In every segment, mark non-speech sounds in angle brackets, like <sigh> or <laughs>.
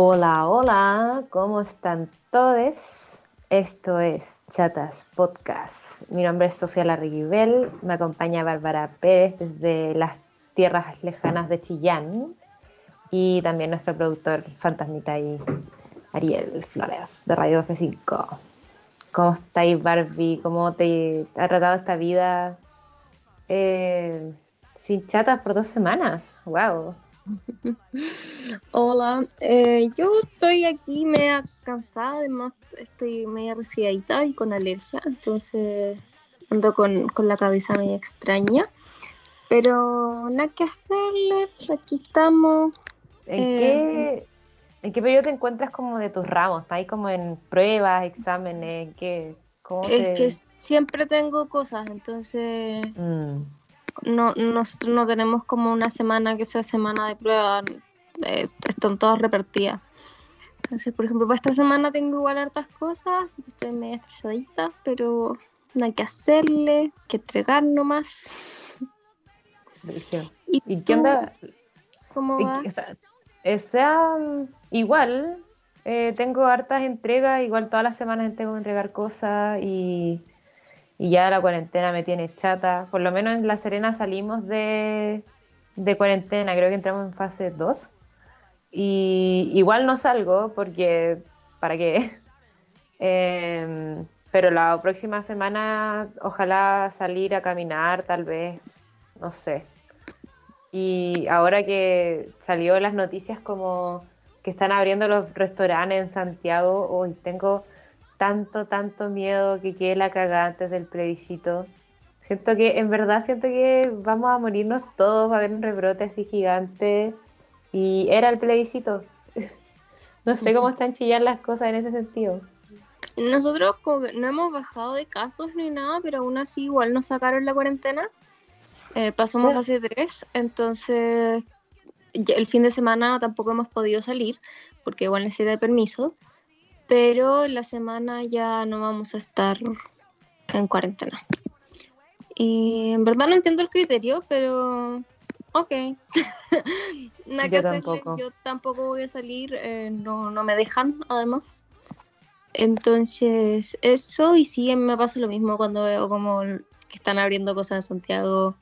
Hola, hola, ¿cómo están todos? Esto es Chatas Podcast. Mi nombre es Sofía Larriguibel, me acompaña Bárbara Pérez desde las tierras lejanas de Chillán y también nuestro productor fantasmita y Ariel Flores de Radio F5. ¿Cómo estáis, Barbie? ¿Cómo te ha tratado esta vida eh, sin chatas por dos semanas? ¡Wow! Hola, eh, yo estoy aquí media cansada, además estoy media resfriadita y con alergia, entonces ando con, con la cabeza media extraña. Pero nada que hacerle, aquí estamos. ¿En, Eh, qué, ¿En qué periodo te encuentras como de tus ramos? ¿Estás ahí como en pruebas, exámenes? ¿Qué, ¿Cómo te...? Es que siempre tengo cosas, entonces Mm, no, nosotros no tenemos como una semana que sea semana de prueba, eh, están todas repartidas. Entonces, por ejemplo, para esta semana tengo igual hartas cosas, así que estoy media estresadita, pero no hay que hacerle, que entregar nomás. ¿Y, ¿Y qué onda? ¿Cómo va? o sea, o sea, igual, eh, tengo hartas entregas, igual todas las semanas tengo que entregar cosas y, y ya la cuarentena me tiene chata. Por lo menos en La Serena salimos de, de cuarentena, creo que entramos en fase 2. Y igual no salgo porque, ¿para qué? <laughs> Em, pero la próxima semana ojalá salir a caminar, tal vez, no sé. Y ahora que salió las noticias como que están abriendo los restaurantes en Santiago, hoy tengo tanto, tanto miedo que quede la cagada antes del plebiscito. Siento que, en verdad, siento que vamos a morirnos todos, va a haber un rebrote así gigante. Y era el plebiscito. <laughs> No sé cómo están chillando las cosas en ese sentido. Nosotros como que no hemos bajado de casos ni nada, pero aún así igual nos sacaron la cuarentena. Eh, pasamos fase 3, entonces el fin de semana tampoco hemos podido salir, porque igual necesita de permiso, pero la semana ya no vamos a estar en cuarentena. Y en verdad no entiendo el criterio, pero ok. <laughs> Nada que Yo hacerle, tampoco. yo tampoco voy a salir, eh, no, no me dejan además. Entonces, eso, y sí, me pasa lo mismo cuando veo como que están abriendo cosas en Santiago.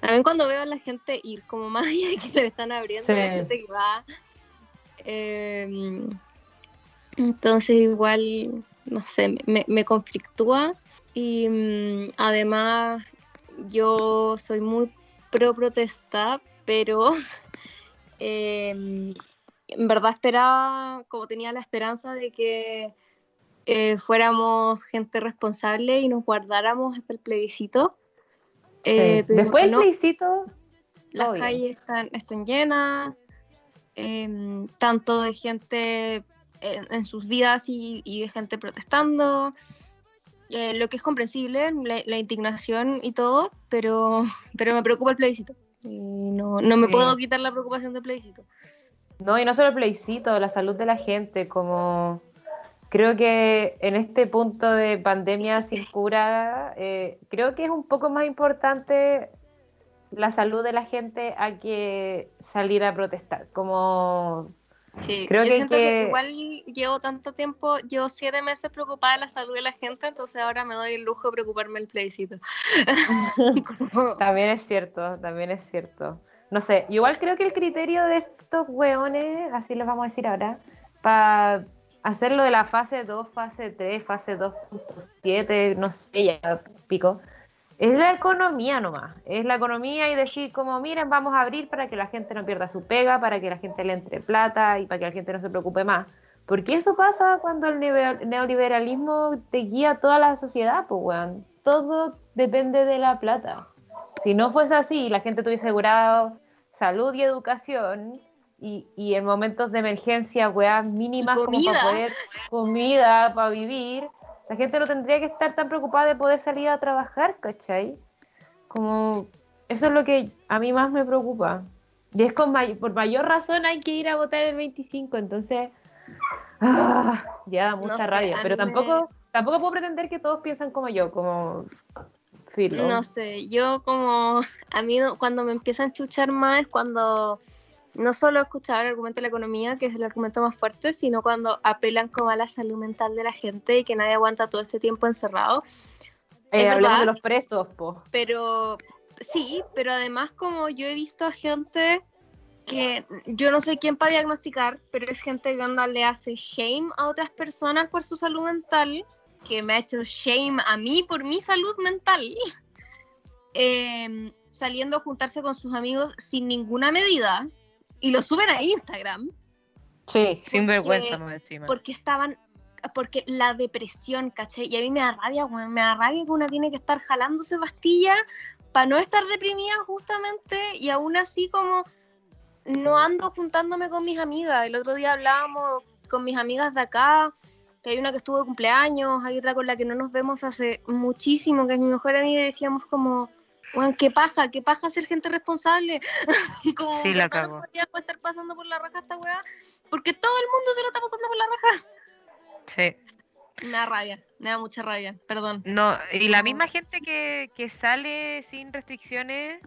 También cuando veo a la gente ir como <laughs> más allá que le están abriendo, Sí. la gente que va. Eh, entonces, igual, no sé, me, me conflictúa. Y mm, además, yo soy muy pro protesta, pero <laughs> eh, en verdad esperaba, como tenía la esperanza de que eh, fuéramos gente responsable y nos guardáramos hasta el plebiscito. Sí. Eh, Después del no, plebiscito, las calles están, están llenas, em, tanto de gente en, en sus vidas y, y de gente protestando, eh, lo que es comprensible, la, la indignación y todo, pero, <laughs> pero me preocupa el plebiscito. Y no, no me Sí. puedo quitar la preocupación del plebiscito. No, y no solo el plebiscito, la salud de la gente, como creo que en este punto de pandemia sin <laughs> cura, eh, creo que es un poco más importante la salud de la gente a que salir a protestar. Como Sí, Creo yo que siento que... que- igual llevo tanto tiempo, llevo siete meses preocupada de la salud de la gente, entonces ahora me doy el lujo de preocuparme del plebiscito. <laughs> <laughs> También es cierto, también es cierto. No sé, igual creo que el criterio de estos hueones, así les vamos a decir ahora, para hacerlo de la fase 2, fase 3, fase 2.7, no sé, ya pico, es la economía nomás. Es la economía y decir como, miren, vamos a abrir para que la gente no pierda su pega, para que la gente le entre plata y para que la gente no se preocupe más. Porque eso pasa cuando el neoliberalismo te guía toda la sociedad, pues, weón. Todo depende de la plata. Si no fuese así, la gente tuviese asegurado salud y educación y, y en momentos de emergencia, weas mínimas como para poder comida, para vivir, la gente no tendría que estar tan preocupada de poder salir a trabajar, ¿cachai? Como eso es lo que a mí más me preocupa. Y es con may- por mayor razón hay que ir a votar el 25, entonces ah, ya da mucha sé, rabia. Pero me- tampoco, tampoco puedo pretender que todos piensan como yo, como filo. No sé, yo como <laughs> a mí cuando me empiezan a chuchar más es cuando no solo escuchar el argumento de la economía, que es el argumento más fuerte, sino cuando apelan como a la salud mental de la gente y que nadie aguanta todo este tiempo encerrado. Eh, hablamos de los presos, po. Pero sí, pero además como yo he visto a gente que yo no soy quien para diagnosticar, pero es gente que onda le hace shame a otras personas por su salud mental, que me ha hecho shame a mí por mi salud mental, <laughs> em, saliendo a juntarse con sus amigos sin ninguna medida y lo suben a Instagram. Sí, sin vergüenza más encima. Porque estaban, porque la depresión, ¿caché? Y a mí me da rabia, me da rabia que una tiene que estar jalándose pastillas para no estar deprimida justamente y aún así como no ando juntándome con mis amigas. El otro día hablábamos con mis amigas de acá, que hay una que estuvo de cumpleaños, hay otra con la que no nos vemos hace muchísimo, que es mi mejor amiga, y decíamos como, bueno, qué paja, qué paja ser gente responsable. <laughs> como sí, la cago. No estar pasando por la raja esta weá, porque todo el mundo se lo está pasando por la raja. Sí. Me da rabia, me da mucha rabia, perdón. No, y la misma gente que, que sale sin restricciones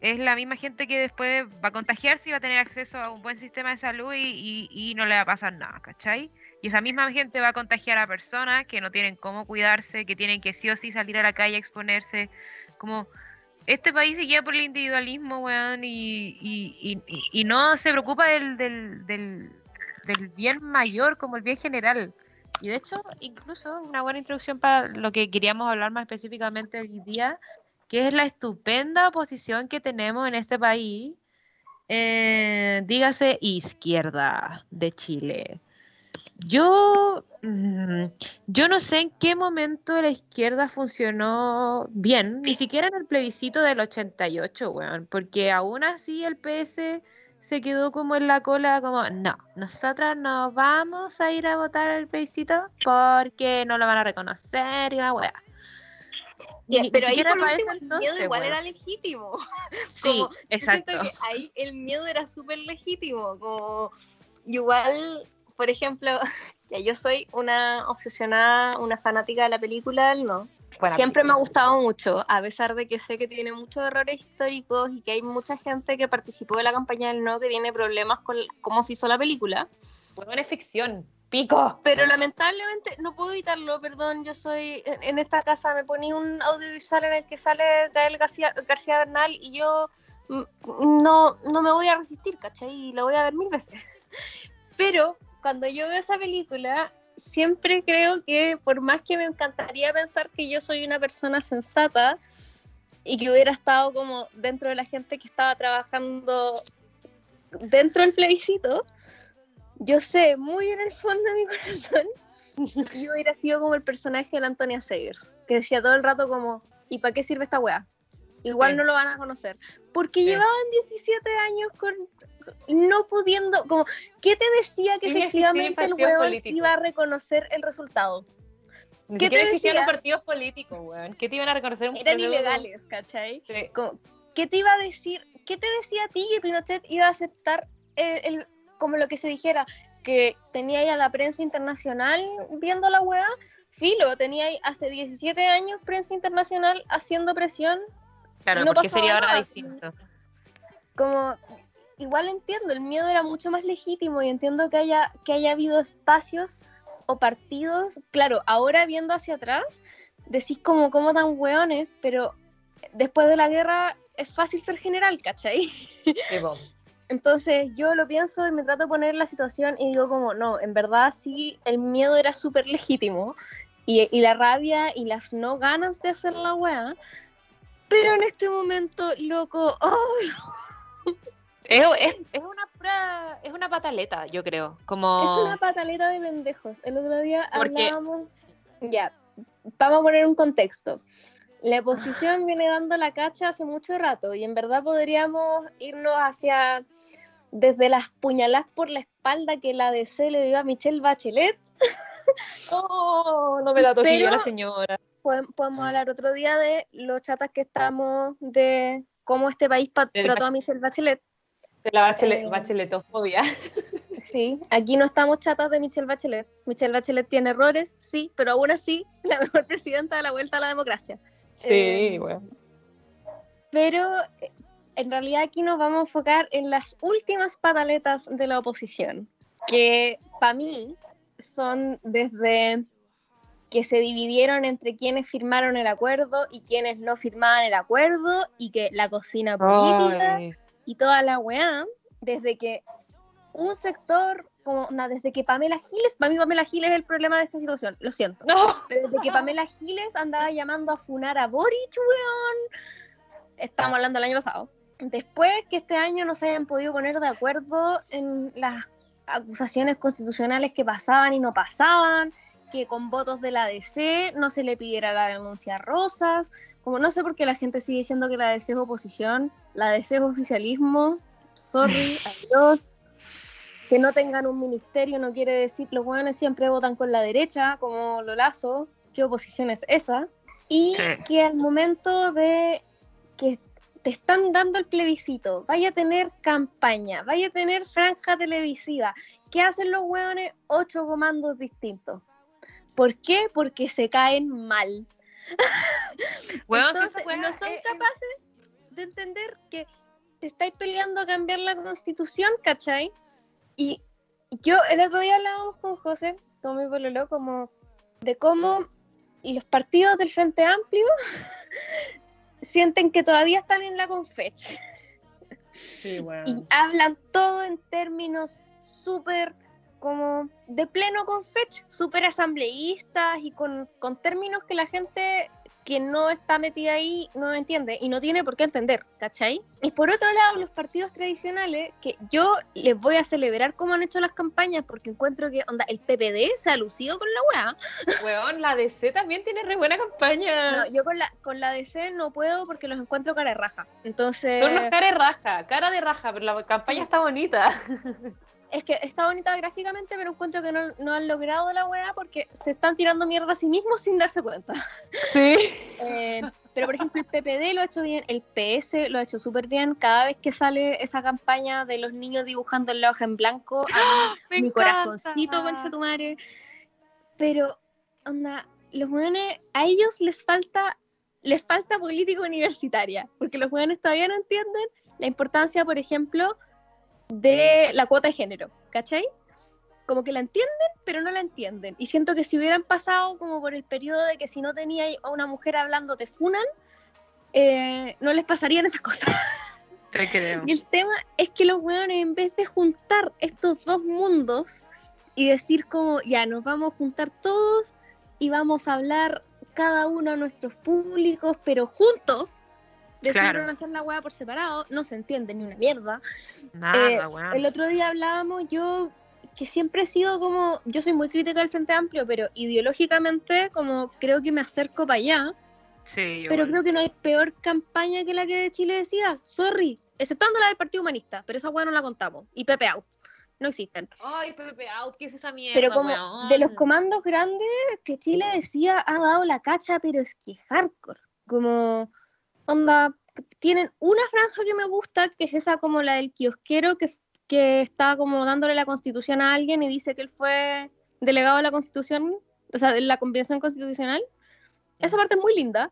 es la misma gente que después va a contagiarse y va a tener acceso a un buen sistema de salud y, y, no le va a pasar nada, ¿cachai? Y esa misma gente va a contagiar a personas que no tienen cómo cuidarse, que tienen que sí o sí salir a la calle a exponerse. Como este país se guía por el individualismo, weón, y, y, y no se preocupa del, del, del, del bien mayor como el bien general. Y de hecho, incluso una buena introducción para lo que queríamos hablar más específicamente hoy día, que es la estupenda posición que tenemos en este país, eh, dígase izquierda de Chile. Yo, mm, yo no sé en qué momento la izquierda funcionó bien, ni siquiera en el plebiscito del 88, weón, porque aún así el PS se quedó como en la cola, como, no, nosotros no vamos a ir a votar el plebiscito porque no lo van a reconocer y la weá. pero ahí el miedo igual era legítimo. <laughs> Sí, exacto. ahí el miedo era súper legítimo. Como igual, por ejemplo, <laughs> ya yo soy una obsesionada, una fanática de la película, no, Siempre me ha gustado mucho, a pesar de que sé que tiene muchos errores históricos y que hay mucha gente que participó de la campaña del no que tiene problemas con cómo se hizo la película. Bueno, es ficción, pico. Pero lamentablemente no puedo evitarlo, perdón, yo soy, en, esta casa me poní un audiovisual en el que sale Gael García, García Bernal y yo no, no me voy a resistir, ¿cachai? Y lo voy a ver mil veces. <laughs> Pero cuando yo veo esa película, siempre creo que por más que me encantaría pensar que yo soy una persona sensata y que hubiera estado como dentro de la gente que estaba trabajando dentro del plebiscito, yo sé muy en el fondo de mi <laughs> corazón que yo hubiera sido como el personaje de la Antonia Segers, que decía todo el rato como, ¿y para qué sirve esta weá? Igual no lo van a conocer. Porque llevaban 17 años con no pudiendo, como, ¿qué te decía que efectivamente el hueón iba a reconocer el resultado? ¿Qué te decía? los partidos políticos, weón. ¿Qué te iban a reconocer? Eran ilegales, ¿cachai? ¿Qué te iba a decir? ¿Qué te decía a ti que Pinochet iba a aceptar el, como lo que se dijera? Que tenía ya la prensa internacional viendo la hueá. Filo, tenía hace 17 años prensa internacional haciendo presión. Claro, porque sería ahora distinto. Como, igual entiendo, el miedo era mucho más legítimo y entiendo que haya, que haya habido espacios o partidos, claro, ahora viendo hacia atrás, decís como, como tan hueones, pero después de la guerra es fácil ser general, ¿cachai? <laughs> Entonces yo lo pienso y me trato de poner la situación y digo como, no, en verdad sí, el miedo era súper legítimo y, y, la rabia y las no ganas de hacer la wea, pero en este momento, loco, <laughs> oh, es, es, una es una pataleta, yo creo. Como... Es una pataleta de pendejos. El otro día hablábamos. Ya, vamos a poner un contexto. La oposición viene dando la cacha hace mucho rato y en verdad podríamos irnos hacia desde las puñaladas por la espalda que la DC le dio a Michelle Bachelet. <laughs> oh, no me da toquilla la señora. Podemos hablar otro día de los chatas que estamos, de cómo este país trató a Michelle Bachelet. De la bachelet, eh, bacheletofobia. <laughs> Sí, aquí no estamos chatas de Michelle Bachelet. Michelle Bachelet tiene errores, sí, pero aún así, <laughs> la mejor presidenta de la vuelta a la democracia. Sí, bueno. Eh, pero, en realidad aquí nos vamos a enfocar en las últimas pataletas de la oposición, que para mí son desde que se dividieron entre quienes firmaron el acuerdo y quienes no firmaban el acuerdo y que la cocina política Ay, y toda la weá, desde que un sector, como, desde que Pamela Giles, para mí Pamela Giles es el problema de esta situación, lo siento. No. Desde que Pamela Giles andaba llamando a funar a Boric, weón. Estamos hablando del año pasado. Después que este año no se hayan podido poner de acuerdo en las acusaciones constitucionales que pasaban y no pasaban, que con votos de la DC no se le pidiera la denuncia a Rosas, como no sé por qué la gente sigue diciendo que la DC es oposición, la DC es oficialismo, sorry, <laughs> adiós. Que no tengan un ministerio no quiere decir, los buenos siempre votan con la derecha, como Lolazo, ¿qué oposición es esa? Y Sí. que al momento de que te están dando el plebiscito, vaya a tener campaña, vaya a tener franja televisiva, ¿qué hacen los hueones? Ocho comandos distintos. ¿Por qué? Porque se caen mal. <laughs> Si Entonces, no son es- es- capaces de entender que te estáis peleando a cambiar la constitución, ¿cachai? Y yo, el otro día hablábamos con José, con mi pololo, como de cómo los partidos del Frente Amplio <laughs> sienten que todavía están en la confech Sí, weón. y hablan todo en términos súper como de pleno confech, súper asambleístas y con, con términos que la gente que no está metida ahí no entiende y no tiene por qué entender, ¿cachai? Y por otro lado, los partidos tradicionales, que yo les voy a celebrar cómo han hecho las campañas, porque encuentro que, onda, el PPD se ha lucido con la weá. Weón, la DC también tiene re buena campaña. No, yo con la, con la DC no puedo porque los encuentro cara de raja. Entonces... Son unos cara de raja, cara de raja, pero la campaña está bonita. Es que está bonita gráficamente, pero encuentro que no, no han logrado la weá porque se están tirando mierda a sí mismos sin darse cuenta. Sí. Eh, pero por ejemplo el PPD lo ha hecho bien, el PS lo ha hecho súper bien. Cada vez que sale esa campaña de los niños dibujando en la hoja en blanco, a mí, mi corazoncito, concha tu madre. Pero, onda, los weones, a ellos les falta, les falta política universitaria, porque los weones todavía no entienden la importancia, por ejemplo, de la cuota de género, ¿cachai? Como que la entienden, pero no la entienden. Y siento que si hubieran pasado como por el periodo de que si no tenía a una mujer hablando te funan, eh, no les pasarían esas cosas. <laughs> Y el tema es que los weones, en vez de juntar estos dos mundos y decir como, ya, nos vamos a juntar todos y vamos a hablar cada uno a nuestros públicos, pero juntos, decidieron Claro. hacer la weá por separado, no se entiende ni una mierda. Nada, Eh. El otro día hablábamos, yo que siempre he sido como, yo soy muy crítica del Frente Amplio, pero ideológicamente como creo que me acerco para allá, Sí, pero igual. creo que no hay peor campaña que la que de Chile decía, sorry, exceptuando la del Partido Humanista, pero esa weá no la contamos, y Pepe Out, no existen. Ay, Pepe Out, ¿qué es esa mierda? Pero como weón? de los comandos grandes que Chile decía, ha dado la cacha, pero es que hardcore. Como, onda, tienen una franja que me gusta, que es esa como la del kiosquero, que, que está como dándole la constitución a alguien y dice que él fue delegado de la constitución, o sea, de la convención constitucional. Esa parte es muy linda,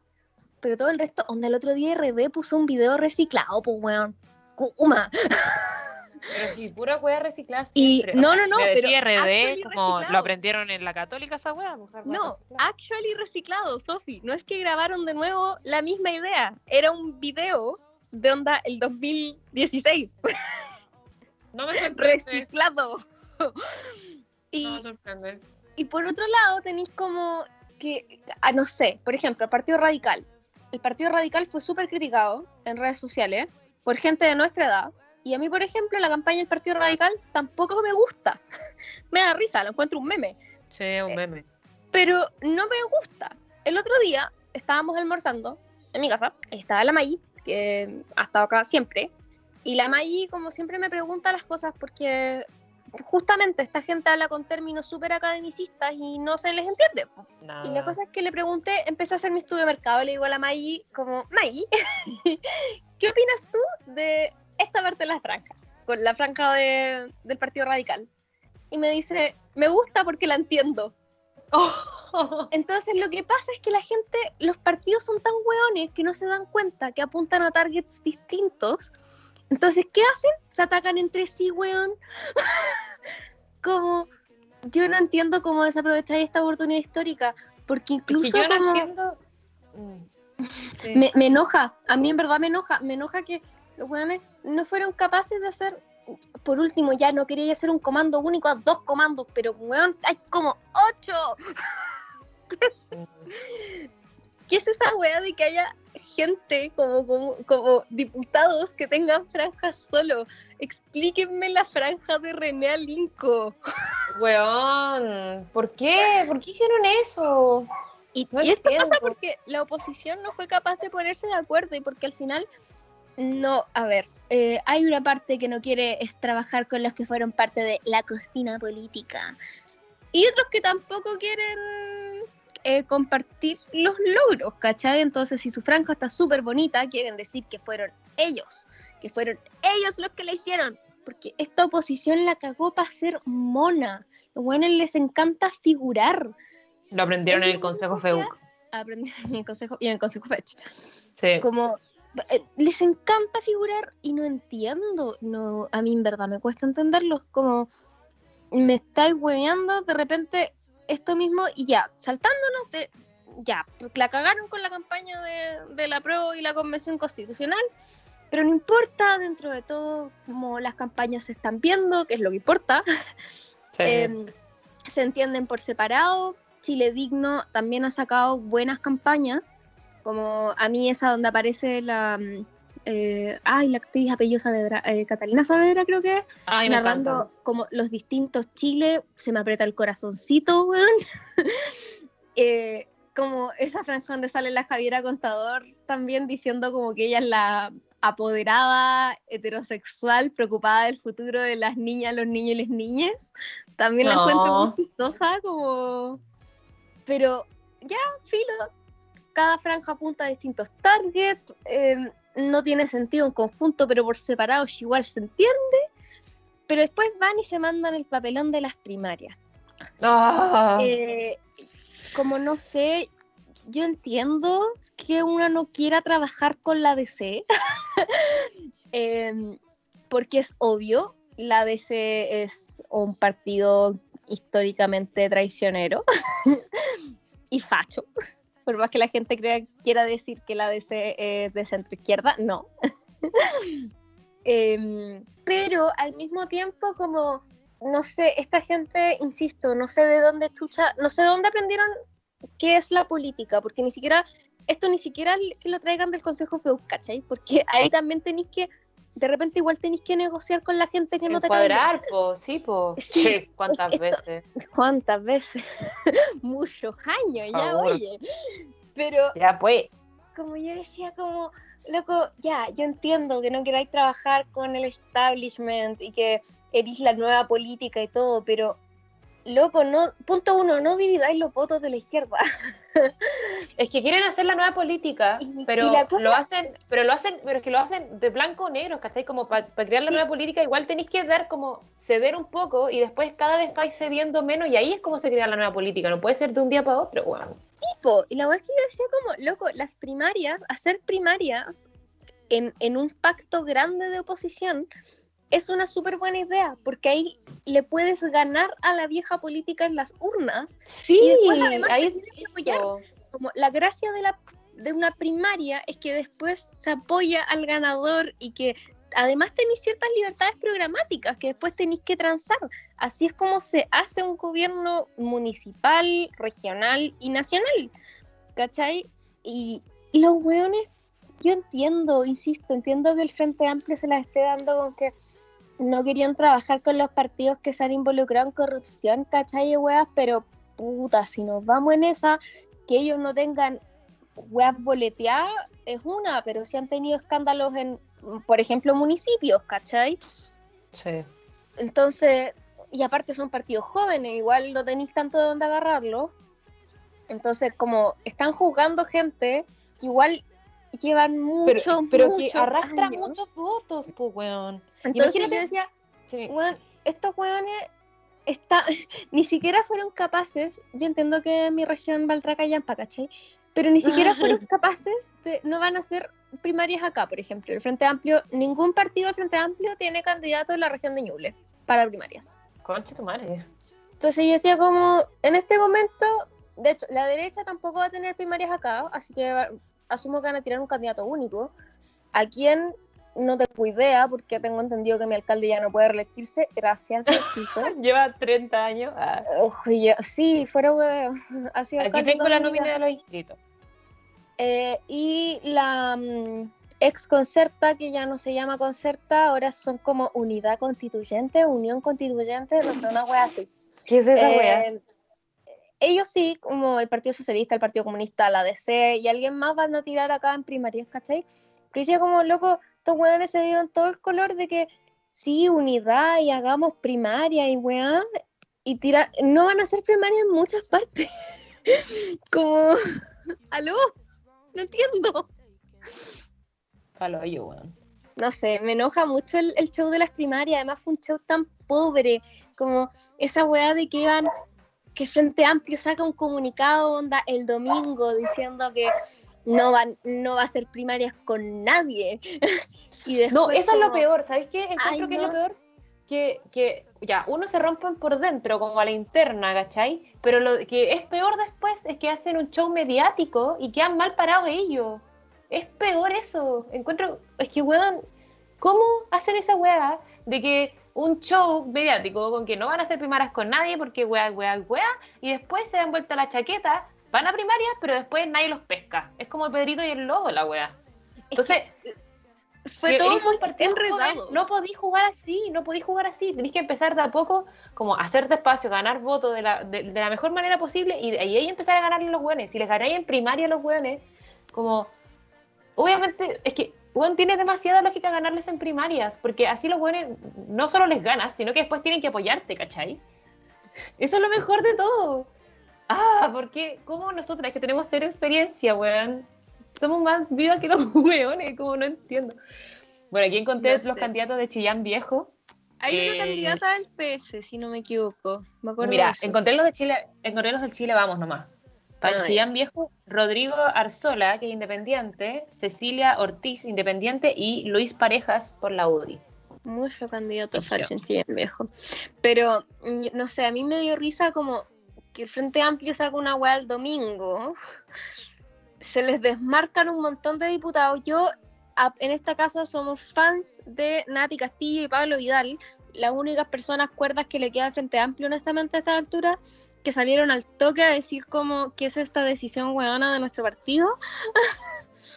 pero todo el resto, onda, el otro día RD puso un video reciclado, pues weón. Kuma. Pero sí, pura wea reciclada Y siempre. no, no, no, Me pero decía RD, actually como reciclado. lo aprendieron en la católica esa weá. Buscar wea No, reciclada. actually reciclado, Sofi. No es que grabaron de nuevo la misma idea. Era un video de onda el 2016. <laughs> no me sorprende. reciclado. <laughs> No y, me sorprende. y por otro lado tenéis como que, ah, no sé, por ejemplo, el Partido Radical. El Partido Radical fue súper criticado en redes sociales por gente de nuestra edad. Y a mí, por ejemplo, la campaña del Partido Radical tampoco me gusta. <laughs> me da risa, lo encuentro un meme. Sí, Eh, un meme. pero no me gusta. El otro día estábamos almorzando en mi casa, estaba la Mayi, que ha estado acá siempre, y la Mayi, como siempre, me pregunta las cosas porque justamente esta gente habla con términos súper academicistas y no se les entiende. Nada. Y la cosa es que le pregunté, empecé a hacer mi estudio de mercado, le digo a la Mayi, como, Mayi, <laughs> ¿qué opinas tú de esta parte de la franja? Con la franja de- del Partido Radical. Y me dice, me gusta porque la entiendo. Oh, Entonces lo que pasa es que la gente, los partidos son tan hueones que no se dan cuenta que apuntan a targets distintos. Entonces, ¿qué hacen? Se atacan entre sí, weón. <laughs> como, yo no entiendo cómo desaprovechar esta oportunidad histórica, porque incluso yo no como- entiendo. Mm. Sí. me, me enoja, a mí en verdad me enoja, me enoja que los weones no fueron capaces de hacer, por último, ya no quería hacer un comando único a dos comandos, pero weón, hay como ocho. <laughs> <laughs> ¿Qué es esa weá de que haya gente como, como, como diputados que tengan franjas solo? Explíquenme la franja de René Alinco. Weón, ¿por qué? ¿Por qué hicieron eso? Y, No y esto pasa porque la oposición no fue capaz de ponerse de acuerdo y porque al final, no, a ver, eh, hay una parte que no quiere es trabajar con los que fueron parte de la cocina política y otros que tampoco quieren eh, compartir los logros, ¿cachai? Entonces, si su franja está súper bonita, quieren decir que fueron ellos, que fueron ellos los que la hicieron, porque esta oposición la cagó para ser mona. Los buenos les encanta figurar Lo aprendieron en el Consejo FEUC. aprendieron en el consejo y en el consejo Fetch. Sí. Como eh, les encanta figurar y no entiendo, no, a mí en verdad me cuesta entenderlos, como me estáis hueveando de repente esto mismo y ya, saltándonos de ya, la cagaron con la campaña de, de la prueba y la convención constitucional, pero no importa, dentro de todo, como las campañas se están viendo, que es lo que importa, <laughs> sí. Em, se entienden por separado. Chile Digno también ha sacado buenas campañas, como a mí esa donde aparece la, mm, eh, ay, la actriz apellido Saavedra, eh, Catalina Saavedra creo que es, Ay, me narrando encanta. como los distintos Chile, se me aprieta el corazoncito, weón. <laughs> Eh, como esa franja donde sale la Javiera Contador también diciendo como que ella es la apoderada heterosexual preocupada del futuro de las niñas, los niños y las niñas. También la No. encuentro muy chistosa, como... Pero ya, filo, cada franja apunta a distintos targets, eh, no tiene sentido en conjunto, pero por separado igual se entiende, pero después van y se mandan el papelón de las primarias. Ah, Eh, como no sé, yo entiendo que una no quiera trabajar con la DC, <laughs> em, porque es obvio, la DC es un partido históricamente traicionero <laughs> y facho. Por más que la gente crea, quiera decir que la DC es de centro izquierda, no. <laughs> Em, pero al mismo tiempo, como no sé, esta gente, insisto, no sé de dónde chucha, no sé de dónde aprendieron qué es la política, porque ni siquiera, esto ni siquiera que lo traigan del Consejo FEUC, ¿cachai? Porque ahí también tenéis que, de repente igual tenéis que negociar con la gente que no te encuadrar, po, sí, po. <laughs> Sí, Sí, <laughs> ¿Cuántas esto- veces? ¿Cuántas veces? <laughs> Muchos años, ya, oye. Pero Ya, pues. como yo decía, como, loco, ya, yo entiendo que no queráis trabajar con el establishment y que eres la nueva política y todo, pero, loco, no, punto uno, no dividáis los votos de la izquierda. <laughs> Es que quieren hacer la nueva política, Y- pero y la cosa- lo hacen, pero lo hacen, pero es que lo hacen de blanco o negro, ¿cachai? Como para crear la Sí. nueva política, igual tenéis que dar como ceder un poco y después cada vez vais cediendo menos y ahí es como se crea la nueva política, no puede ser de un día para otro, weón. tipo. Y la verdad es que yo decía como, loco, las primarias, hacer primarias en, en un pacto grande de oposición es una súper buena idea, porque ahí le puedes ganar a la vieja política en las urnas. Sí, Y después, además, ahí eso. Como la gracia de, la, de una primaria es que después se apoya al ganador y que además tenéis ciertas libertades programáticas que después tenéis que transar. Así es como se hace un gobierno municipal, regional y nacional. ¿Cachai? Y, y los hueones, yo entiendo, insisto, entiendo que el Frente Amplio se las esté dando con que no querían trabajar con los partidos que se han involucrado en corrupción, ¿cachai? Weas, pero puta, si nos vamos en esa, que ellos no tengan weas boleteadas es una, pero si han tenido escándalos en, por ejemplo, municipios, ¿cachai? Sí. Entonces, y aparte son partidos jóvenes, igual no tenéis tanto de dónde agarrarlo. Entonces, como están juzgando gente que igual llevan mucho, pero que muchos arrastra años. muchos votos, pues, weón. Entonces Imagínate- yo decía, Sí. weón, estos weones está, <laughs> ni siquiera fueron capaces, yo entiendo que mi región Valtraca y Yampa, ¿cachai? Pero ni siquiera <laughs> fueron capaces de, no van a ser primarias acá, por ejemplo. El Frente Amplio, ningún partido del Frente Amplio tiene candidato en la región de Ñuble para primarias. Concha tu madre. Entonces yo decía como, en este momento, de hecho, la derecha tampoco va a tener primarias acá, así que va- asumo que van a tirar un candidato único. ¿A quién? No tengo idea, porque tengo entendido que mi alcalde ya no puede reelegirse. Gracias. <laughs> Lleva 30 años. Ah, Ojo, ya- sí, fuera huevo. Aquí tengo la nómina de los inscritos. Eh, y la mm, ex Concerta, que ya no se llama Concerta, ahora son como Unidad Constituyente, Unión Constituyente, no sé, una wea así. ¿Qué es esa wea? Ellos sí, como el Partido Socialista, el Partido Comunista, la DC y alguien más van a tirar acá en primarias, ¿cachai? Pero decía como, loco, estos weones se dieron todo el color de que sí, unidad y hagamos primaria y weá, y tirar, no van a hacer primaria en muchas partes. <laughs> como, <laughs> ¿aló? No entiendo. Palo yo, weón. No sé, me enoja mucho el, el show de las primarias, además fue un show tan pobre, como esa weá de que iban, que Frente Amplio saca un comunicado onda el domingo diciendo que no van, no va a ser primarias con nadie. <laughs> y después No, eso es lo peor, ¿sabéis qué? Encuentro Ay, que es lo peor. Que, que ya, uno se rompen por dentro, como a la interna, ¿cachai? Pero lo que es peor después es que hacen un show mediático y quedan mal parados ellos. Es peor eso. Encuentro, es que, weón, ¿cómo hacen esa weá de que un show mediático con que no van a hacer primarias con nadie porque weá, weá, weá, y después se dan vuelta la chaqueta, van a primarias, pero después nadie los pesca? Es como el Pedrito y el Lobo, la weá. Entonces, Fue que todo eres un muy partido enredado. No podís jugar así, no podís jugar así. Tenés que empezar de a poco, como a hacerte espacio, ganar votos de la, de, de la mejor manera posible y ahí empezar a ganarle a los hueones. Si les ganáis en primaria a los hueones, como. Obviamente, es que, weón, tiene demasiada lógica ganarles en primarias, porque así los hueones no solo les ganas, sino que después tienen que apoyarte, ¿cachai? Eso es lo mejor de todo. Ah, porque, como nosotras que tenemos cero experiencia, weón, somos más vivas que los <laughs> hueones, como no entiendo. Bueno, aquí encontré No los sé. candidatos de Chillán Viejo. Hay Eh, una candidata del PS, si no me equivoco. Me acuerdo de Mira, encontré los de Chile, encontré los del Chile, vamos nomás. Para Chillán Viejo, Rodrigo Arzola, que es independiente, Cecilia Ortiz, independiente, y Luis Parejas por la UDI. Mucho candidato facho en viejo. Pero, mm, no sé, a mí me dio risa como que el Frente Amplio saca una weá el domingo. Se les desmarcan un montón de diputados. Yo, en esta casa, somos fans de Nati Castillo y Pablo Vidal. Las únicas personas cuerdas que le queda al Frente Amplio, honestamente, a esta altura, que salieron al toque a decir como que es esta decisión weona de nuestro partido.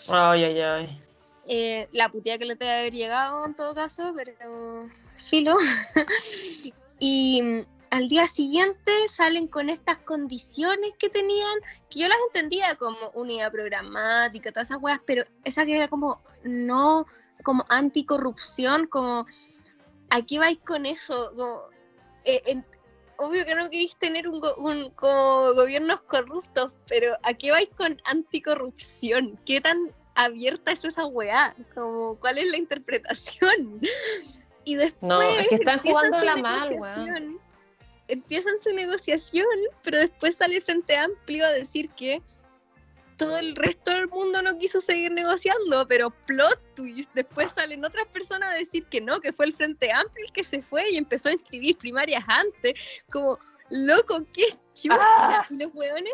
Ay, ay, ay. Eh, la puteada que le debe haber llegado en todo caso, pero filo. <laughs> y mm, al día siguiente salen con estas condiciones que tenían, que yo las entendía como unidad programática, todas esas weas, pero esa que era como no, como anticorrupción, como ¿a qué vais con eso? Como, eh, en- obvio que no queréis tener un, go- un- como gobiernos corruptos, pero ¿a qué vais con anticorrupción? ¿Qué tan abierta es esa weá? Como, ¿Cuál es la interpretación? <laughs> Y después No, es que están su jugándola mal, Empiezan su negociación, pero después sale el Frente Amplio a decir que todo el resto del mundo no quiso seguir negociando, pero plot twist, después salen otras personas a decir que no, que fue el Frente Amplio el que se fue y empezó a inscribir primarias antes, como, loco, qué chucha, Ah. y los hueones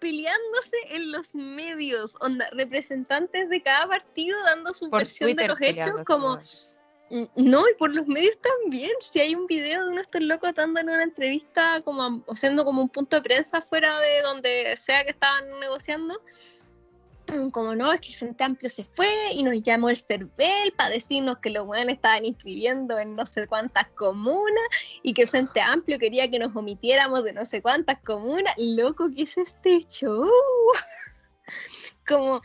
peleándose en los medios, onda, representantes de cada partido dando su Por versión de los hechos, como. Mm, No, y por los medios también. Si hay un video de uno de estos locos dando en una entrevista, como o siendo como un punto de prensa fuera de donde sea que estaban negociando. mm, Como no, es que el Frente Amplio se fue y nos llamó el CERVEL para decirnos que los buenos estaban inscribiendo en no sé cuántas comunas y que el Frente Amplio quería que nos omitiéramos de no sé cuántas comunas. Loco, ¿qué es este show? <laughs> como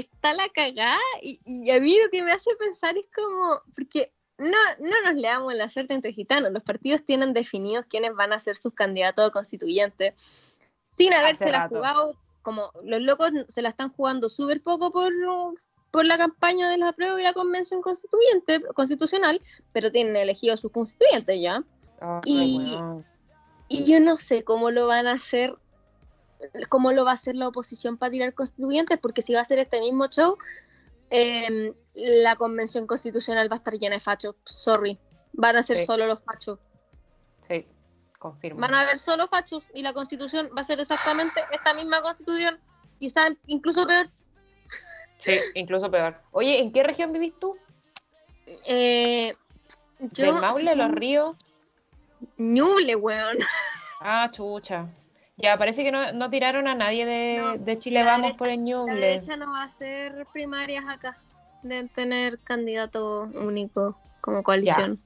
está la cagada y, y a mí lo que me hace pensar es como, porque no, no nos leamos la suerte entre gitanos, los partidos tienen definidos quiénes van a ser sus candidatos a constituyentes sin haberse la jugado, como los locos se la están jugando súper poco por, por la campaña de la prueba y la convención constituyente, constitucional, pero tienen elegido sus constituyentes ya. Y-. Y yo no sé cómo lo van a hacer, cómo lo va a hacer la oposición para tirar constituyentes, porque si va a ser este mismo show, em, la convención constitucional va a estar llena de fachos. Sorry. Van a ser Sí. solo los fachos. Sí, confirmo. Van a haber solo fachos y la constitución va a ser exactamente esta misma constitución, quizá incluso peor. Sí, incluso peor. Oye, ¿en qué región vivís tú? Eh, yo, ¿Del Maule, Los Ríos? Ñuble, weón. Ah, chucha. Ya, parece que no, no tiraron a nadie de, No, de Chile la Vamos derecha- por el La Ñuble. derecha no va a hacer primarias acá. Deben tener candidato único como coalición.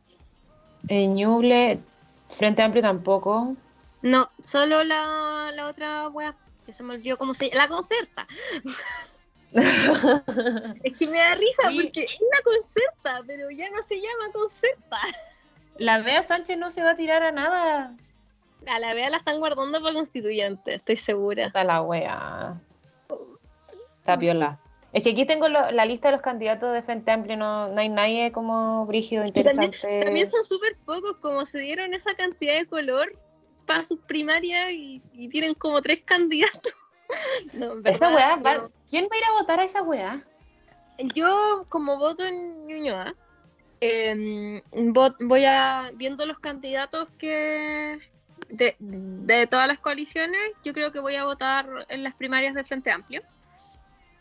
El Ñuble, Frente Amplio tampoco. No, solo la, la otra wea que se me olvidó cómo se llama. La concerta. <laughs> Es que me da risa porque es la concerta, pero ya no se llama concerta. La Bea Sánchez no se va a tirar a nada. A la vea la están guardando para constituyente, estoy segura. Está la wea. Está piola. Es que aquí tengo lo- la lista de los candidatos de Frente Amplio. No, no hay nadie como brígido, también- interesante. También son súper pocos, como se dieron esa cantidad de color para sus primarias y, y tienen como tres candidatos. <laughs> No, Esa weá, ¿quién va a ir a votar a esa weá? Yo, como voto en Ñuñoa, em, vo- voy a viendo los candidatos que de, de todas las coaliciones, yo creo que voy a votar en las primarias del Frente Amplio,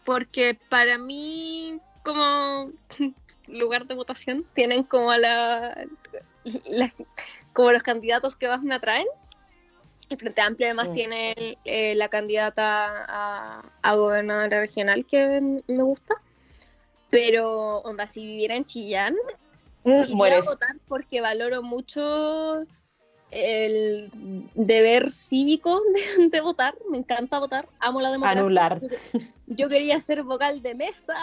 porque para mí, como <laughs> lugar de votación, tienen como a la, la- como los candidatos que más me atraen. El Frente Amplio además Mm. tiene eh, la candidata a, a gobernadora regional que me gusta. Pero, onda, si viviera en Chillán, iría Mm, Mueres. a votar porque valoro mucho el deber cívico <laughs> de, de votar. Me encanta votar, amo la democracia. Anular. Yo, quería ser vocal de mesa.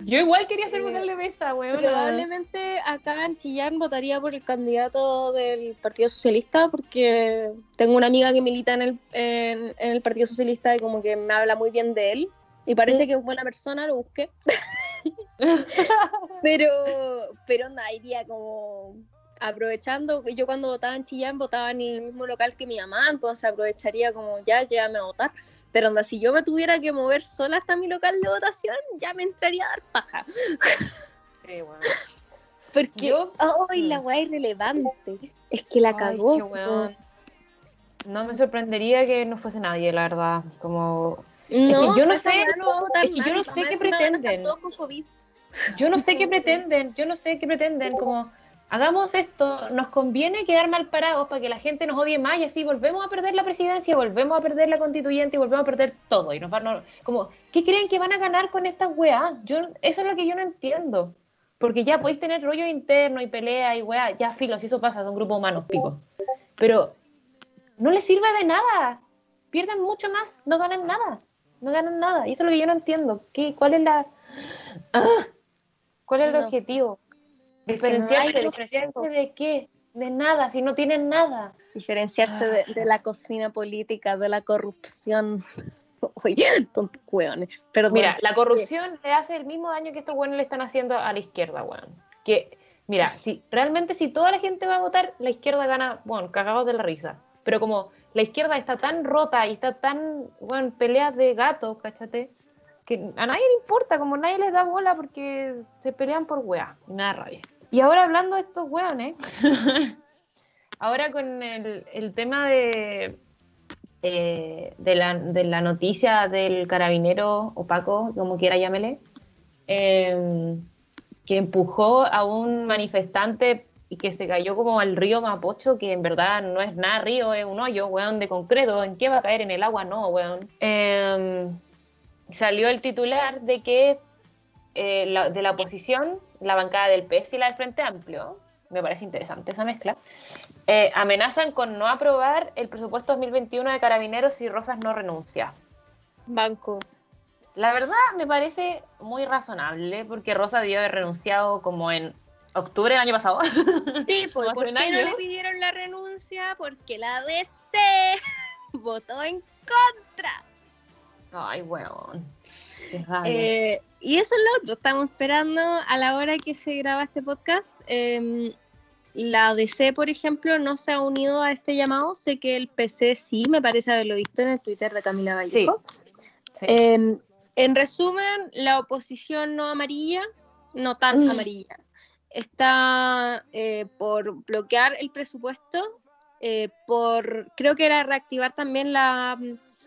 Yo igual quería ser Eh, vocal de mesa, weón. Probablemente acá en Chillán votaría por el candidato del Partido Socialista porque tengo una amiga que milita en el, en, en el Partido Socialista y como que me habla muy bien de él. Y parece que es buena persona, lo busqué. <laughs> pero, pero nada, iría como aprovechando, que yo cuando votaba en Chillán votaba en el mismo local que mi mamá, entonces aprovecharía como ya, llévame a votar. Pero onda, si yo me tuviera que mover sola hasta mi local de votación, ya me entraría a dar paja. <laughs> Sí, weón. Porque Yo- ¡ay, la Mm. weá irrelevante! Es que la Ay, cagó. No me sorprendería que no fuese nadie, la verdad. Como No, que yo no sé- no es que yo no sé qué pretenden. Yo no sé qué pretenden, yo no sé qué pretenden, como hagamos esto, nos conviene quedar mal parados para que la gente nos odie más y así volvemos a perder la presidencia, volvemos a perder la constituyente y volvemos a perder todo. Y nos van a- como, ¿qué creen que van a ganar con estas weas? Yo, eso es lo que yo no entiendo. Porque ya podéis tener rollo interno y pelea y weá, ya filo, si eso pasa, son grupos humanos, pico. Pero no les sirve de nada. Pierden mucho más, no ganan nada. No ganan nada. Y eso es lo que yo no entiendo. ¿Qué, ¿Cuál es la. Ah, ¿Cuál es el No objetivo? Es que no hay Diferenciarse, diferenciarse de qué? De nada, si no tienen nada. Diferenciarse de, de la cocina política, de la corrupción. <laughs> Oye, tontos hueones. Perdón. Mira, la corrupción le hace el mismo daño que estos buenos le están haciendo a la izquierda, weón. Que, mira, si realmente si toda la gente va a votar, la izquierda gana, bueno, cagados de la risa. Pero como la izquierda está tan rota y está tan, bueno, peleas de gatos, cáchate, que a nadie le importa, como nadie les da bola porque se pelean por weá. Y me da rabia. Y ahora hablando de estos weones, <laughs> ahora con el, el tema de, eh, de, la, de la noticia del carabinero opaco, como quiera llámele, eh, que empujó a un manifestante y que se cayó como al río Mapocho, que en verdad no es nada río, es un hoyo, weón, de concreto. ¿En qué va a caer en el agua? No, weón. Eh, salió el titular de que eh, la- de la oposición, la bancada del PS y la del Frente Amplio, me parece interesante esa mezcla, eh, amenazan con no aprobar el presupuesto 2021 de Carabineros si Rosas no renuncia. Banco. La verdad me parece muy razonable porque Rosa debió haber renunciado como en octubre del año pasado. <laughs> Sí, pues, <laughs> ¿por qué no le pidieron la renuncia? Porque la DC <laughs> votó en contra. Ay, weón. Eh, y eso es lo otro, estamos esperando a la hora que se graba este podcast. eh, la DC, por ejemplo, no se ha unido a este llamado. Sé que el PC sí, me parece haberlo visto en el Twitter de Camila Vallejo. Sí. Eh, en resumen, la oposición no amarilla, no tan Mm. amarilla, está eh, por bloquear el presupuesto, eh, por, creo que era reactivar también la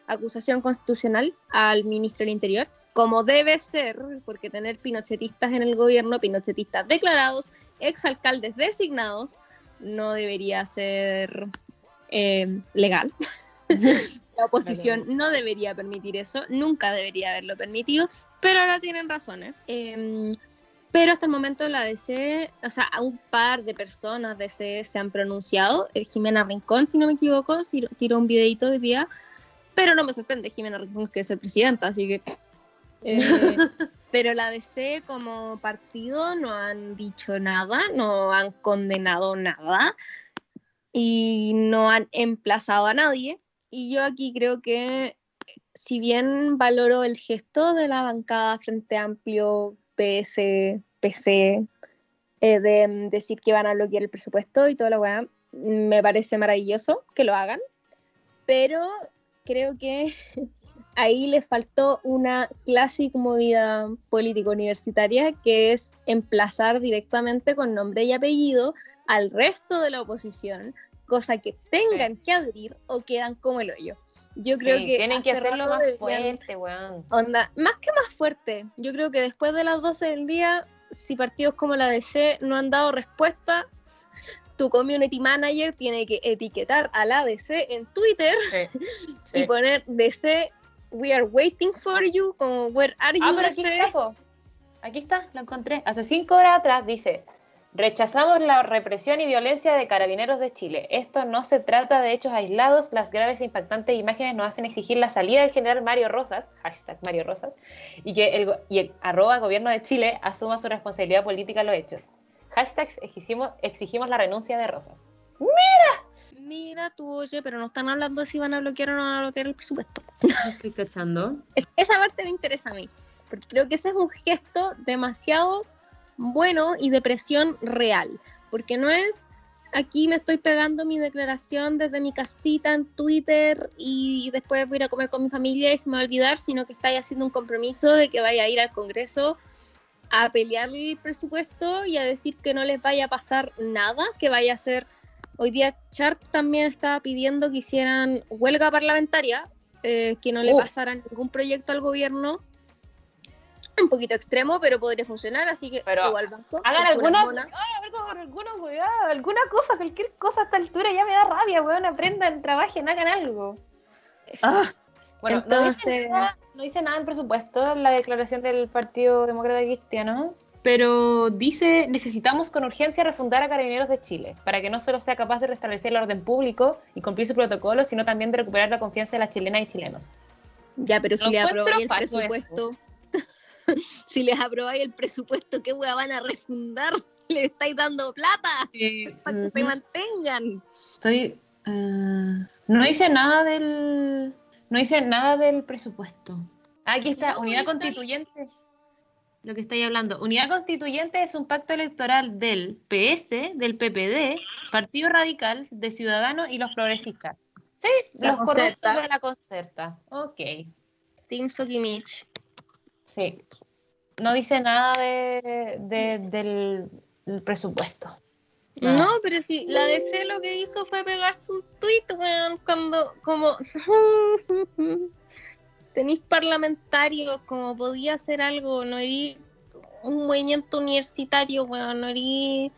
acusación constitucional al ministro del Interior, como debe ser, porque tener pinochetistas en el gobierno, pinochetistas declarados, exalcaldes designados, no debería ser eh, legal. <laughs> La oposición no debería permitir eso, nunca debería haberlo permitido, pero ahora tienen razones. Eh, pero hasta el momento la DC, o sea, a un par de personas DC se han pronunciado. Eh, Jimena Rincón, si no me equivoco, tiró un videito hoy día, pero no me sorprende Jimena Rincón que es el presidenta, así que... eh, <laughs> pero la DC como partido no han dicho nada, no han condenado nada y no han emplazado a nadie. Y yo aquí creo que, si bien valoro el gesto de la bancada Frente Amplio, PS, PC, eh, de decir que van a bloquear el presupuesto y toda la weá, me parece maravilloso que lo hagan, pero creo que <laughs> ahí les faltó una clásica movida política universitaria que es emplazar directamente con nombre y apellido al resto de la oposición cosa que tengan que adherir o quedan como el hoyo. Yo creo Sí, que tienen que hace hacerlo más fuerte, weón. Onda, más que más fuerte, yo creo que después de las 12 del día, si partidos como la DC no han dado respuesta, tu community manager tiene que etiquetar a la DC en Twitter Sí, <laughs> y poner DC, we are waiting for you, como where are you Ah, pero aquí está, po. Aquí está, lo encontré. Hace cinco horas atrás dice, rechazamos la represión y violencia de carabineros de Chile. Esto no se trata de hechos aislados, las graves e impactantes imágenes nos hacen exigir la salida del general Mario Rosas, hashtag Mario Rosas, y que el, y el arroba gobierno de Chile asuma su responsabilidad política en los hechos. Hashtag exigimos, exigimos la renuncia de Rosas. Mira tú, oye, pero no están hablando de si van a bloquear o no van a bloquear el presupuesto. Estoy cachando. Es- esa parte me interesa a mí, porque creo que ese es un gesto demasiado bueno y de presión real, porque no es aquí me estoy pegando mi declaración desde mi castita en Twitter y después voy a ir a comer con mi familia y se me va a olvidar, sino que estáis haciendo un compromiso de que vaya a ir al Congreso a pelear el presupuesto y a decir que no les vaya a pasar nada, que vaya a ser... Hoy día Sharp también estaba pidiendo que hicieran huelga parlamentaria, eh, que no le Uh. pasaran ningún proyecto al gobierno. Un poquito extremo, pero podría funcionar, así que Pero igual banco. Hagan alguna, con alguna weá, alguna cosa, cualquier cosa a esta altura ya me da rabia, weón. Aprendan, trabajen, hagan algo. Ah. Bueno, no, Entonces- dice nada, no dice nada del presupuesto en la declaración del Partido Demócrata Cristiano, pero dice necesitamos con urgencia refundar a Carabineros de Chile para que no solo sea capaz de restablecer el orden público y cumplir su protocolo, sino también de recuperar la confianza de las chilenas y chilenos. Ya, pero si le encuentro aprobáis el presupuesto, <laughs> si les aprobáis el presupuesto, ¿qué hueá van a refundar? <laughs> Le estáis dando plata para que se Ujú. mantengan. Estoy. eh, no dice nada del. No dice nada del presupuesto. Aquí está, No, unidad constituyente. Lo que estáis hablando. Unidad constituyente es un pacto electoral del PS, del PPD, Partido Radical, de Ciudadanos y los progresistas. Sí, La los corruptos Concerta. de la concerta. Ok. Team Sokimich. Sí. No dice nada de, de- del, del presupuesto. No. No. pero sí, la DC lo que hizo fue pegarse un tuit, weón, cuando, como, <laughs> tenéis parlamentarios, como podía hacer algo, no erí un movimiento universitario, weón, no erí,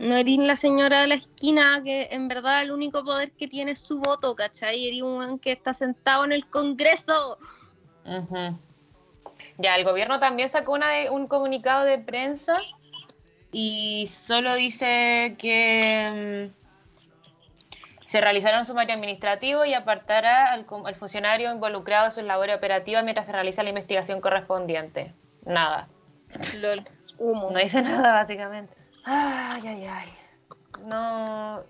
no erí la señora de la esquina, que en verdad el único poder que tiene es su voto, ¿cachai? Erí un weón que está sentado en el Congreso. Ya, el gobierno también sacó una de- un comunicado de prensa y solo dice que mm, se realizará un sumario administrativo y apartará al, al funcionario involucrado en sus labores operativas mientras se realiza la investigación correspondiente. Nada. Lol, humo. No dice <laughs> nada, básicamente. Ay, ay, ay. No.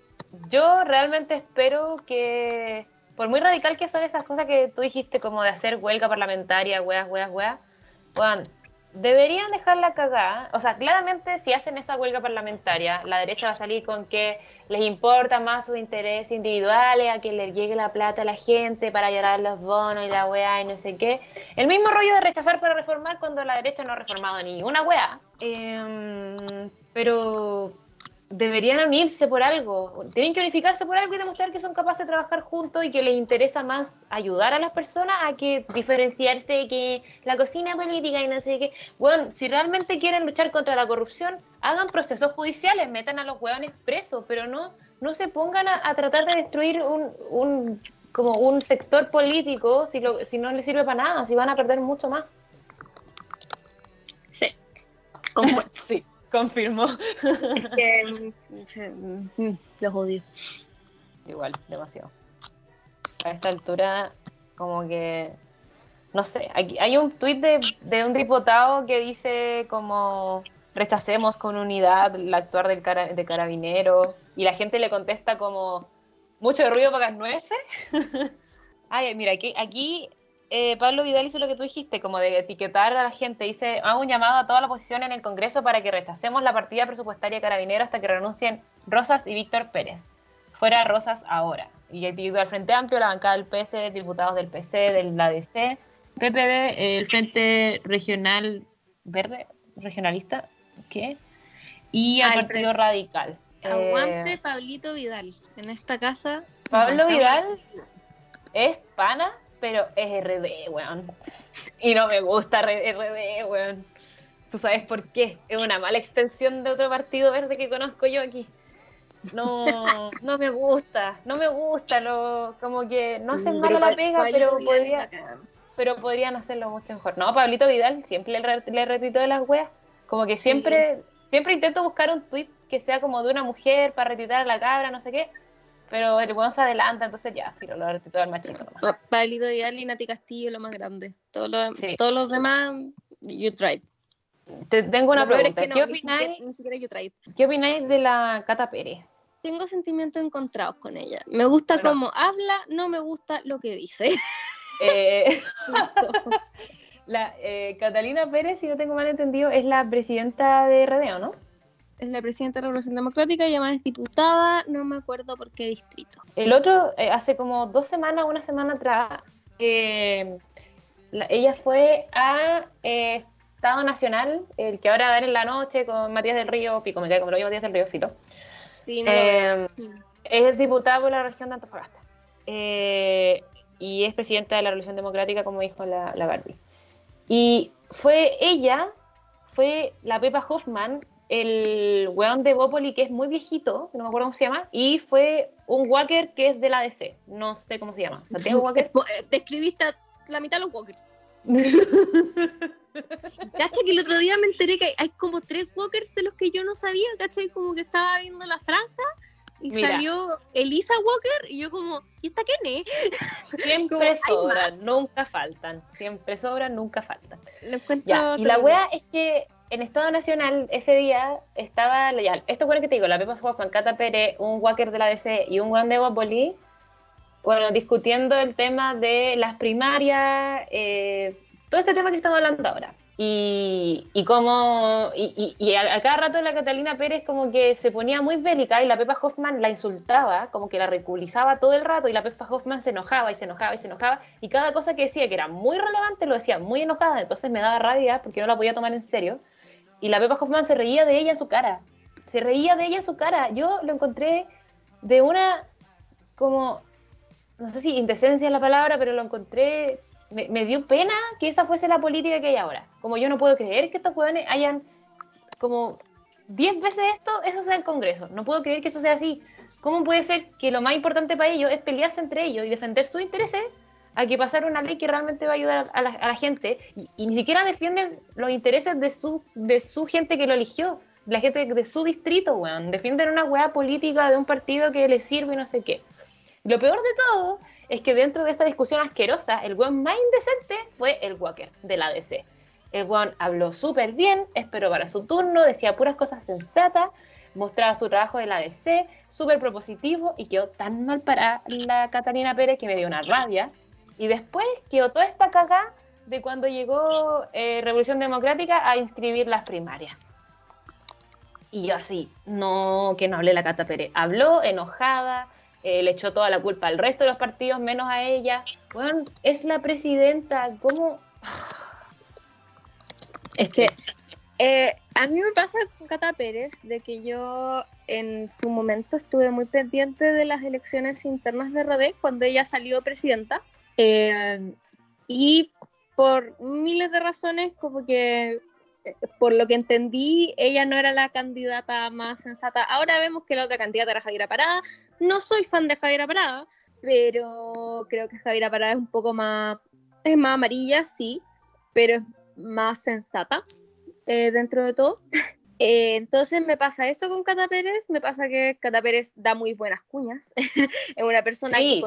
Yo realmente espero que. Por muy radical que son esas cosas que tú dijiste, como de hacer huelga parlamentaria, weas, weas, weas. weón, deberían dejarla cagada. O sea, claramente si hacen esa huelga parlamentaria, la derecha va a salir con que les importa más sus intereses individuales, a que le llegue la plata a la gente para llorar los bonos y la weá y no sé qué. El mismo rollo de rechazar para reformar cuando la derecha no ha reformado ni una weá. Em, pero deberían unirse por algo, tienen que unificarse por algo y demostrar que son capaces de trabajar juntos y que les interesa más ayudar a las personas a que diferenciarse de que la cocina política y no sé qué. Bueno, si realmente quieren luchar contra la corrupción, hagan procesos judiciales, metan a los hueones presos, pero no, no se pongan a, tratar de destruir un, un, como un sector político si, lo, si no les sirve para nada, si van a perder mucho más. Sí, <laughs> sí. Confirmo. Es que mm, mm, los odio. Igual, demasiado. A esta altura, como que. No sé, aquí hay un tuit de, de un diputado que dice como rechacemos con unidad el actuar del de carabinero y la gente le contesta como mucho ruido para las nueces. <laughs> Ay, mira, aquí, aquí eh, Pablo Vidal hizo lo que tú dijiste, como de etiquetar a la gente. Dice, hago un llamado a toda la oposición en el Congreso para que rechacemos la partida presupuestaria carabinero hasta que renuncien Rosas y Víctor Pérez. Fuera Rosas ahora. Y al Frente Amplio, la bancada del PS, diputados del PC, del ADC, PPD, el Frente Regional Verde, regionalista, ¿qué? Y al Partido Radical. Aguante eh, Pablito Vidal. En esta casa. Pablo Vidal es pana pero es RD, weón. Y no me gusta RD, weón. ¿Tú sabes por qué? Es una mala extensión de otro partido verde que conozco yo aquí. No, <laughs> no me gusta, no me gusta, lo, como que no hacen mal la pega, pero podría, pero podrían hacerlo mucho mejor. No, Pablito Vidal siempre le, le retuitó de las weas, como que siempre, siempre intento buscar un tweet que sea como de una mujer para retuitar a la cabra, no sé qué, pero el weón se adelanta, entonces ya, pero lo todo el machito nomás. Vidal y Nati Castillo lo más grande. Todos los, todos los demás, you tried. Te tengo una pregunta. ¿Qué, opináis, ¿Qué opináis de la Cata Pérez? Tengo sentimientos encontrados con ella. Me gusta cómo habla, no me gusta lo que dice. <laughs> Eh, <laughs> la, eh, Catalina Pérez, si no tengo mal entendido, es la presidenta de Redeo, ¿no? Es la presidenta de la Revolución Democrática, y además es diputada, no me acuerdo por qué distrito. El otro, eh, hace como dos semanas, una semana atrás, eh, ella fue a eh, Estado Nacional, el que ahora dar en la noche con Matías del Río, Pico, me cae como lo Matías del Río Filo. Sí, no es diputada por la región de Antofagasta. y es presidenta de la Revolución Democrática, como dijo la, la Barbie. Y fue ella, fue la Pepa Hoffman, el weón de Bopoli que es muy viejito, no me acuerdo cómo se llama, y fue un Walker que es de la DC, no sé cómo se llama. Santiago <laughs> Walker. Eh, te escribiste la mitad de los Walkers. <laughs> Cacha que el otro día me enteré que hay como tres Walkers de los que yo no sabía, cacha, como que estaba viendo la franja y salió Elisa Walker y yo como, ¿y esta quién es? <laughs> Siempre sobran, nunca faltan. Siempre sobran, nunca faltan. y la wea es que en Estado Nacional ese día estaba, ya, esto bueno que te digo, la Pepa Juan Cata Pérez, un Walker de la DC y un Juan de Bopoli, bueno, discutiendo el tema de las primarias, eh, todo este tema que estamos hablando ahora. Y, y, y, a, cada rato la Catalina Pérez como que se ponía muy bélica y la Pepa Hoffman la insultaba, como que la ridiculizaba todo el rato y la Pepa Hoffman se enojaba y se enojaba y se enojaba. Y cada cosa que decía que era muy relevante lo decía muy enojada, entonces me daba rabia porque no la podía tomar en serio y la Pepa Hoffman se reía de ella en su cara. Se reía de ella en su cara. Yo lo encontré de una, como, no sé si indecencia es la palabra, pero lo encontré, me, dio pena que esa fuese la política que hay ahora. Como yo no puedo creer que estos jóvenes hayan, como, 10 veces esto, eso sea el Congreso. No puedo creer que eso sea así. ¿Cómo puede ser que lo más importante para ellos es pelearse entre ellos y defender sus intereses a que pasar una ley que realmente va a ayudar a la, gente y, ni siquiera defienden los intereses de su, de su gente que lo eligió, la gente de su distrito, weón. Defienden una weá política de un partido que les sirve y no sé qué. Lo peor de todo es que dentro de esta discusión asquerosa, el weón más indecente fue el Walker de la DC. El weón habló súper bien, esperó para su turno, decía puras cosas sensatas, mostraba su trabajo de la DC, súper propositivo y quedó tan mal para la Catalina Pérez que me dio una rabia. Y después quedó toda esta caga de cuando llegó eh, Revolución Democrática a inscribir las primarias. Y yo así, no, que no hable la Cata Pérez. Habló enojada, eh, le echó toda la culpa al resto de los partidos, menos a ella. Bueno, es la presidenta, ¿cómo? <sighs> Es que eh, a mí me pasa con Cata Pérez de que yo en su momento estuve muy pendiente de las elecciones internas de RD cuando ella salió presidenta. Eh, y por miles de razones, como que eh, por lo que entendí, ella no era la candidata más sensata. Ahora vemos que la otra candidata era Javiera Parada. No soy fan de Javiera Parada, pero creo que Javiera Parada es un poco más, es más amarilla, sí, pero es más sensata eh, dentro de todo. <laughs> Eh, entonces me pasa eso con Cata Pérez, me pasa que Cata Pérez da muy buenas cuñas, <laughs> es una persona que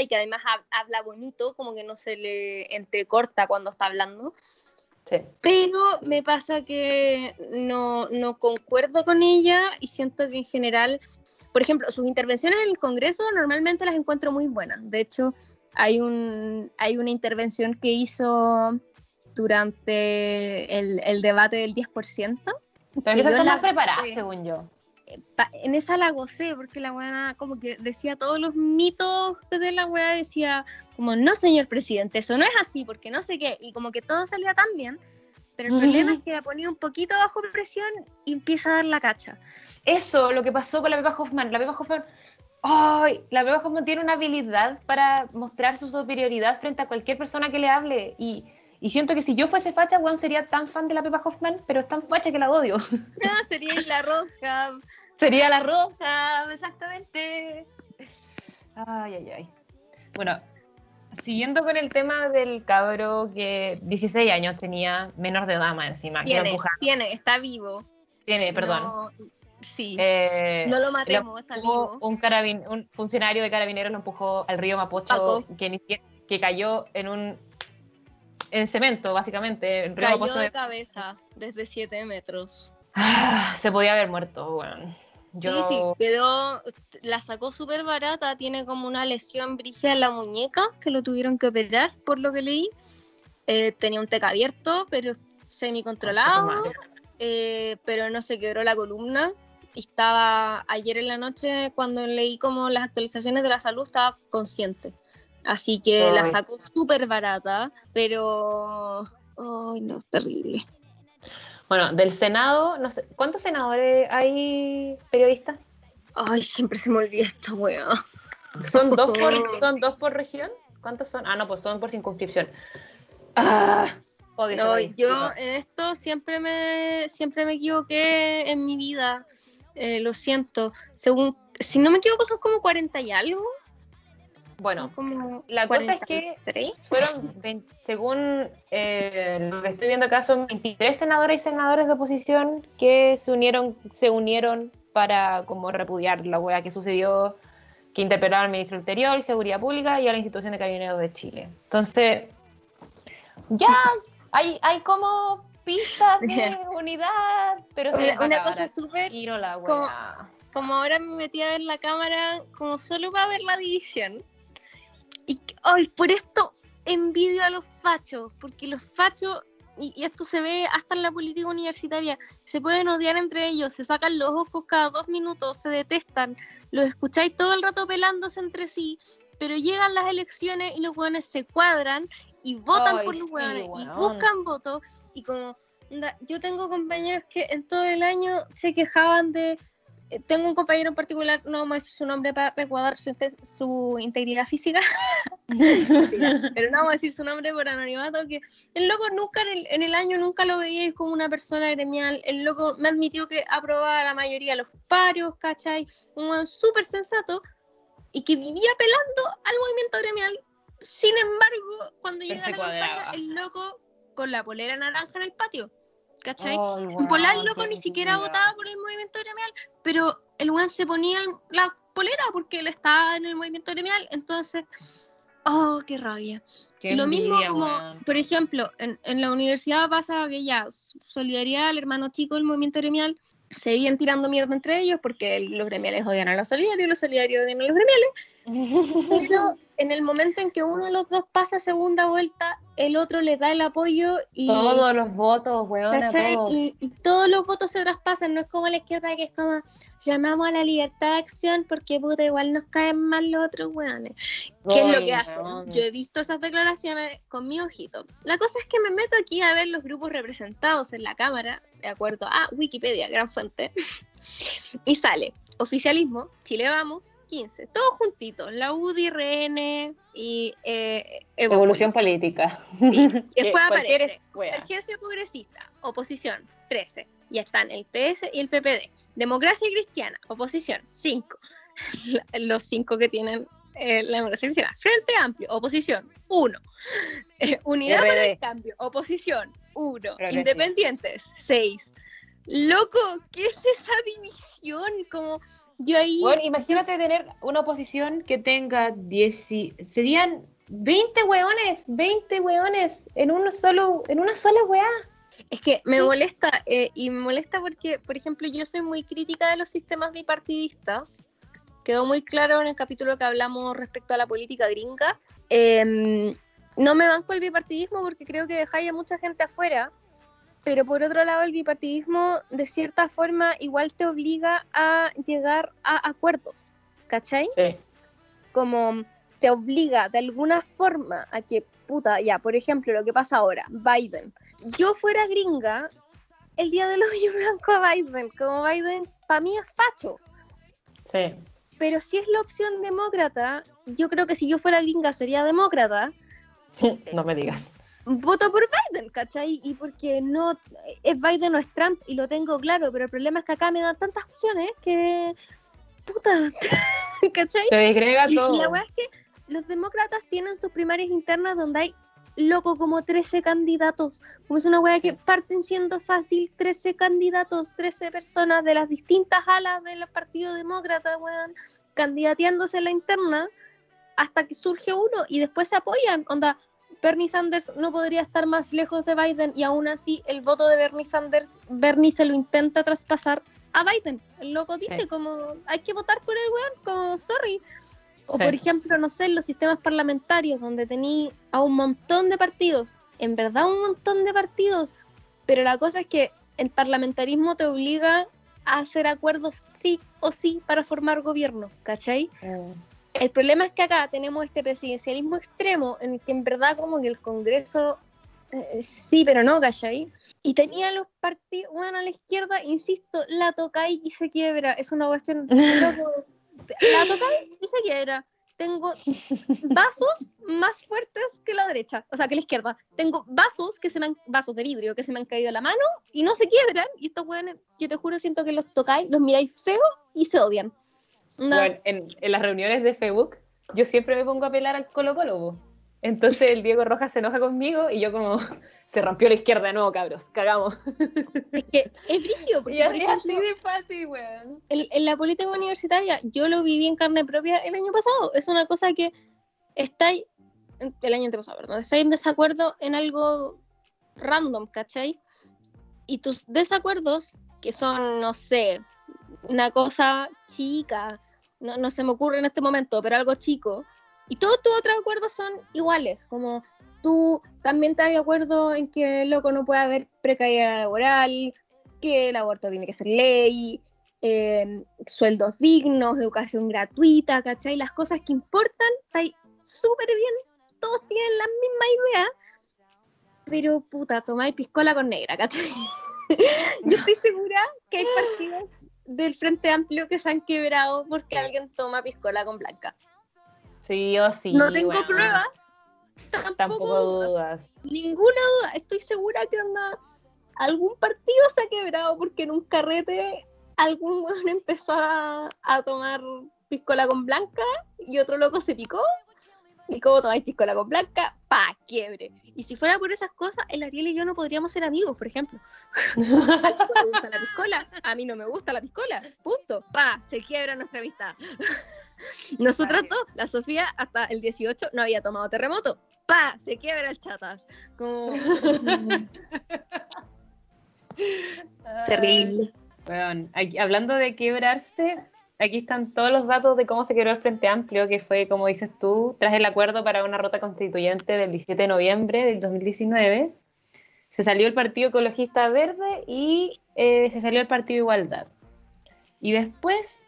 y que además habla bonito, como que no se le entrecorta cuando está hablando. Pero me pasa que no, no concuerdo con ella y siento que en general, por ejemplo, sus intervenciones en el Congreso normalmente las encuentro muy buenas. De hecho, hay, un, hay una intervención que hizo durante el, el debate del 10%. Pero esas son las preparadas, según yo. En esa la gocé, porque la buena como que decía todos los mitos de la weá, decía como, no señor presidente, eso no es así, porque no sé qué, y como que todo salía tan bien, pero el problema es que la ponía un poquito bajo presión y empieza a dar la cacha. Eso, lo que pasó con la Pepa Hoffman, la Pepa Hoffman, ¡ay! la Pepa Hoffman tiene una habilidad para mostrar su superioridad frente a cualquier persona que le hable, y y siento que si yo fuese facha, Juan sería tan fan de la Pepa Hoffman, pero es tan facha que la odio. <laughs> Ah, sería la roja. Sería la roja, exactamente. Ay, ay, ay. Bueno, siguiendo con el tema del cabro que 16 años tenía, menor de dama encima. Tiene, tiene, está vivo. Tiene, perdón. sí. Eh, no lo matemos, está vivo. Un, carabin, un funcionario de carabineros lo empujó al río Mapocho, que, ni que cayó en un en cemento, básicamente. En Cayó de, cabeza desde 7 metros. Ah, se podía haber muerto, bueno. Yo... Sí, sí, quedó, la sacó súper barata, tiene como una lesión brígida en la muñeca, que lo tuvieron que operar, por lo que leí. Eh, tenía un teca abierto, pero semi-controlado, eh, pero no se quebró la columna. estaba ayer en la noche, cuando leí como las actualizaciones de la salud, estaba consciente. Así que la sacó súper barata, pero. Ay, no, terrible. Bueno, del Senado, no sé, ¿cuántos senadores hay periodistas? Ay, siempre se me olvida esta wea. ¿Son dos, <laughs> por, ¿Son dos por región? ¿Cuántos son? Ah, no, pues son por circunscripción. Ah, no, yo en esto siempre me, siempre me equivoqué en mi vida. Eh, lo siento. Según, si no me equivoco, son como 40 y algo. Bueno, la cosa es que fueron, según eh, lo que estoy viendo acá, son 23 senadores y senadores de oposición que se unieron, se unieron para como repudiar la hueá que sucedió, que interpelaron al ministro del Interior y Seguridad Pública y a la institución de Carabineros de Chile. Entonces, ya hay, hay como pistas <laughs> de unidad, pero una, una cosa súper como, como ahora me metí a ver la cámara como solo para ver la división y ay, por esto envidio a los fachos, porque los fachos, y, esto se ve hasta en la política universitaria, se pueden odiar entre ellos, se sacan los ojos cada dos minutos, se detestan, los escucháis todo el rato pelándose entre sí, pero llegan las elecciones y los hueones se cuadran y votan por los hueones y buscan votos y como yo tengo compañeros que en todo el año se quejaban de tengo un compañero en particular, no vamos a decir su nombre para resguardar su, integridad física, <laughs> pero no vamos a decir su nombre por anonimato, que el loco nunca en el, año nunca lo veía como una persona gremial, el loco me admitió que aprobaba la mayoría de los parios, ¿cachai? Un súper sensato y que vivía pelando al movimiento gremial. Sin embargo, cuando llega la campaña, el loco con la polera naranja en el patio ¿cachai? un polar loco ni siquiera votaba por el movimiento gremial, pero el weón se ponía la polera porque él estaba en el movimiento gremial, entonces, oh, qué rabia. y lo mismo como, por ejemplo, en, en, la universidad pasa que ya, solidaridad, el hermano chico del movimiento gremial, seguían tirando mierda entre ellos porque los gremiales odian a los solidarios, los solidarios odian a los gremiales, Pero <laughs> en el momento en que uno de los dos pasa segunda vuelta, el otro le da el apoyo y. Todos los votos, weón. Todos. Y, y, todos los votos se traspasan, no es como la izquierda que es como llamamos a la libertad de acción porque puta, igual nos caen mal los otros weones. ¿Qué es lo que hacen? Yo he visto esas declaraciones con mi ojito. La cosa es que me meto aquí a ver los grupos representados en la Cámara, de acuerdo a Wikipedia, gran fuente, <laughs> y sale oficialismo, Chile Vamos, 15, todos juntitos, la UDI, RN y eh, Evolución Política. Y <laughs> después aparece Emergencia Progresista, oposición, 13. Y están el PS y el PPD. Democracia Cristiana, oposición, 5. <laughs> Los cinco que tienen eh, la democracia cristiana. Frente Amplio, oposición, 1. Eh, <laughs> Unidad para el Cambio, oposición, 1. Independientes, 6. Loco, ¿qué es esa división? Como yo ahí. Bueno, imagínate tener una oposición que tenga 10. Serían 20 hueones, 20 hueones en uno solo, en una sola hueá. Es que me molesta, eh, y me molesta porque, por ejemplo, yo soy muy crítica de los sistemas bipartidistas. Quedó muy claro en el capítulo que hablamos respecto a la política gringa. Em, no me banco el bipartidismo porque creo que dejáis a mucha gente afuera pero por otro lado el bipartidismo de cierta forma igual te obliga a llegar a acuerdos, ¿cachai? Sí. Como te obliga de alguna forma a que, puta, ya, por ejemplo, lo que pasa ahora, Biden. Yo fuera gringa, el día de los yo me <laughs> banco a Biden, como Biden para mí es facho. Sí. Pero si es la opción demócrata, yo creo que si yo fuera gringa sería demócrata. <laughs> no me digas voto por Biden, ¿cachai? Y porque no es Biden o es Trump y lo tengo claro, pero el problema es que acá me dan tantas opciones que puta, <laughs> ¿cachai? Se desgrega todo. Y la weá es que los demócratas tienen sus primarias internas donde hay loco como 13 candidatos. Como es una weá que parten siendo fácil 13 candidatos, 13 personas de las distintas alas del Partido Demócrata, weón, candidateándose en la interna hasta que surge uno y después se apoyan. Onda, Bernie Sanders no podría estar más lejos de Biden y aún así el voto de Bernie Sanders, Bernie se lo intenta traspasar a Biden. El loco dice como hay que votar por el weón, como sorry. O por ejemplo, no sé, los sistemas parlamentarios donde tení a un montón de partidos, en verdad un montón de partidos, pero la cosa es que el parlamentarismo te obliga a hacer acuerdos sí o sí para formar gobierno, ¿cachai? Mm. El problema es que acá tenemos este presidencialismo extremo en el que en verdad como que el Congreso eh, sí, pero no, ¿cachai? Y tenía los partidos, bueno, a la izquierda, insisto, la toca y se quiebra. Es una cuestión. <laughs> la toca y se quiebra. Tengo vasos más fuertes que la derecha, o sea, que la izquierda. Tengo vasos que se me han, vasos de vidrio que se me han caído a la mano y no se quiebran. Y estos weones, yo te juro, siento que los tocáis, los miráis feo y se odian en, las reuniones de Facebook, yo siempre me pongo a pelar al Colo Colo. Entonces el Diego Rojas se enoja conmigo y yo como, <laughs> se rompió la izquierda de nuevo, cabros, cagamos. <laughs> Es que es brígido, porque <laughs> es así de fácil, weón. En, la política universitaria, yo lo viví en carne propia el año pasado. Es una cosa que estáis, el año pasado, perdón, estáis en desacuerdo en algo random, ¿cachai? Y tus desacuerdos, que son, no sé, una cosa chica, no, no, se me ocurre en este momento, pero algo chico. Y todos tus otros acuerdos son iguales, como tú también estás de acuerdo en que loco no puede haber precariedad laboral, que el aborto tiene que ser ley, em, sueldos dignos, educación gratuita, ¿cachai? Las cosas que importan, está súper bien, todos tienen la misma idea, pero puta, tomáis piscola con negra, ¿cachai? <laughs> Yo estoy segura que hay partidos del Frente Amplio que se han quebrado porque alguien toma piscola con blanca. Sí o sí. No tengo pruebas, tampoco, dudas. Ninguna duda. Estoy segura que anda, algún partido se ha quebrado porque en un carrete algún weón empezó a, a tomar piscola con blanca y otro loco se picó y como tomáis piscola con blanca, pa, quiebre. Y si fuera por esas cosas, el Ariel y yo no podríamos ser amigos, por ejemplo. <laughs> a mí me gusta la piscola, a mí no me gusta la piscola, punto, pa, se quiebra nuestra amistad. <laughs> Nosotras dos, la Sofía hasta el 18 no había tomado terremoto, pa, se quiebra el chatas. Como... <laughs> Terrible. Bueno, hablando de quebrarse, aquí están todos los datos de cómo se creó el Frente Amplio, que fue, como dices tú, tras el acuerdo para una ruta constituyente del 17 de noviembre del 2019. Se salió el Partido Ecologista Verde y eh, se salió el Partido Igualdad. Y después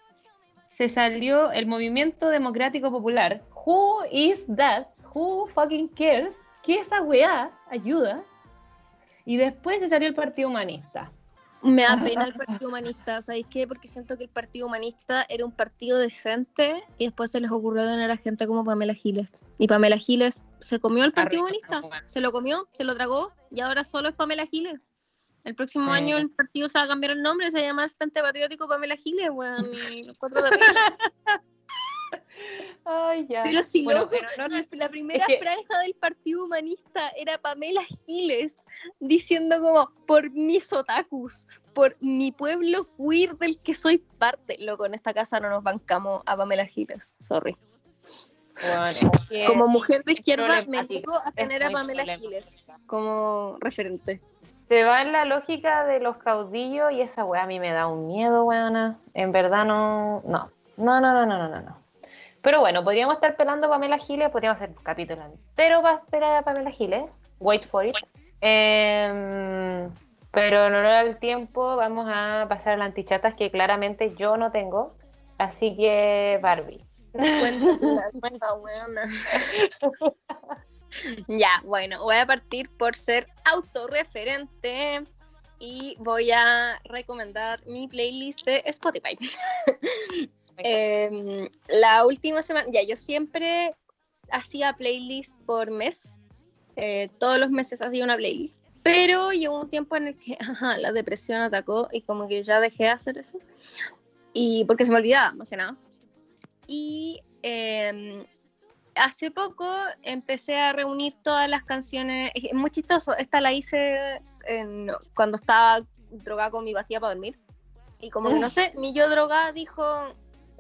se salió el Movimiento Democrático Popular. Who is that? Who fucking cares? ¿Qué esa weá? Ayuda. Y después se salió el Partido Humanista. Me da pena el <laughs> Partido Humanista, ¿sabéis qué? Porque siento que el Partido Humanista era un partido decente y después se les ocurrió tener a gente como Pamela Giles. Y Pamela Giles se comió el Partido Humanista, se lo comió, se lo tragó y ahora solo es Pamela Giles. El próximo año el partido se va a cambiar el nombre, se va a llamar Frente Patriótico Pamela Giles, weón. <laughs> Ay, ya. Pero si loco, la primera franja del Partido Humanista era Pamela Giles diciendo como por mis otakus, por mi pueblo queer del que soy parte. Loco, en esta casa no nos bancamos a Pamela Giles, sorry. como mujer de izquierda me digo a tener a Pamela Giles como referente. Se va en la lógica de los caudillos y esa weá a mí me da un miedo, weona. En verdad no, no, no, no, no, no, no, no. Pero bueno, podríamos estar pelando a Pamela Giles, podríamos hacer un capítulo entero para esperar a Pamela Giles. Wait for it. Em, pero en honor al tiempo, vamos a pasar a las antichatas que claramente yo no tengo. Así que, Barbie. <laughs> <laughs> ya, bueno, voy a partir por ser autorreferente y voy a recomendar mi playlist de Spotify. <laughs> Em, la última semana, ya yo siempre hacía playlist por mes. Eh, todos los meses hacía una playlist. Pero llegó un tiempo en el que <laughs> la depresión atacó y como que ya dejé de hacer eso. Y porque se me olvidaba, más que nada. Y em, hace poco empecé a reunir todas las canciones. Es muy chistoso. Esta la hice cuando estaba drogada con mi pastilla para dormir. Y como que no sé, mi yo drogada dijo,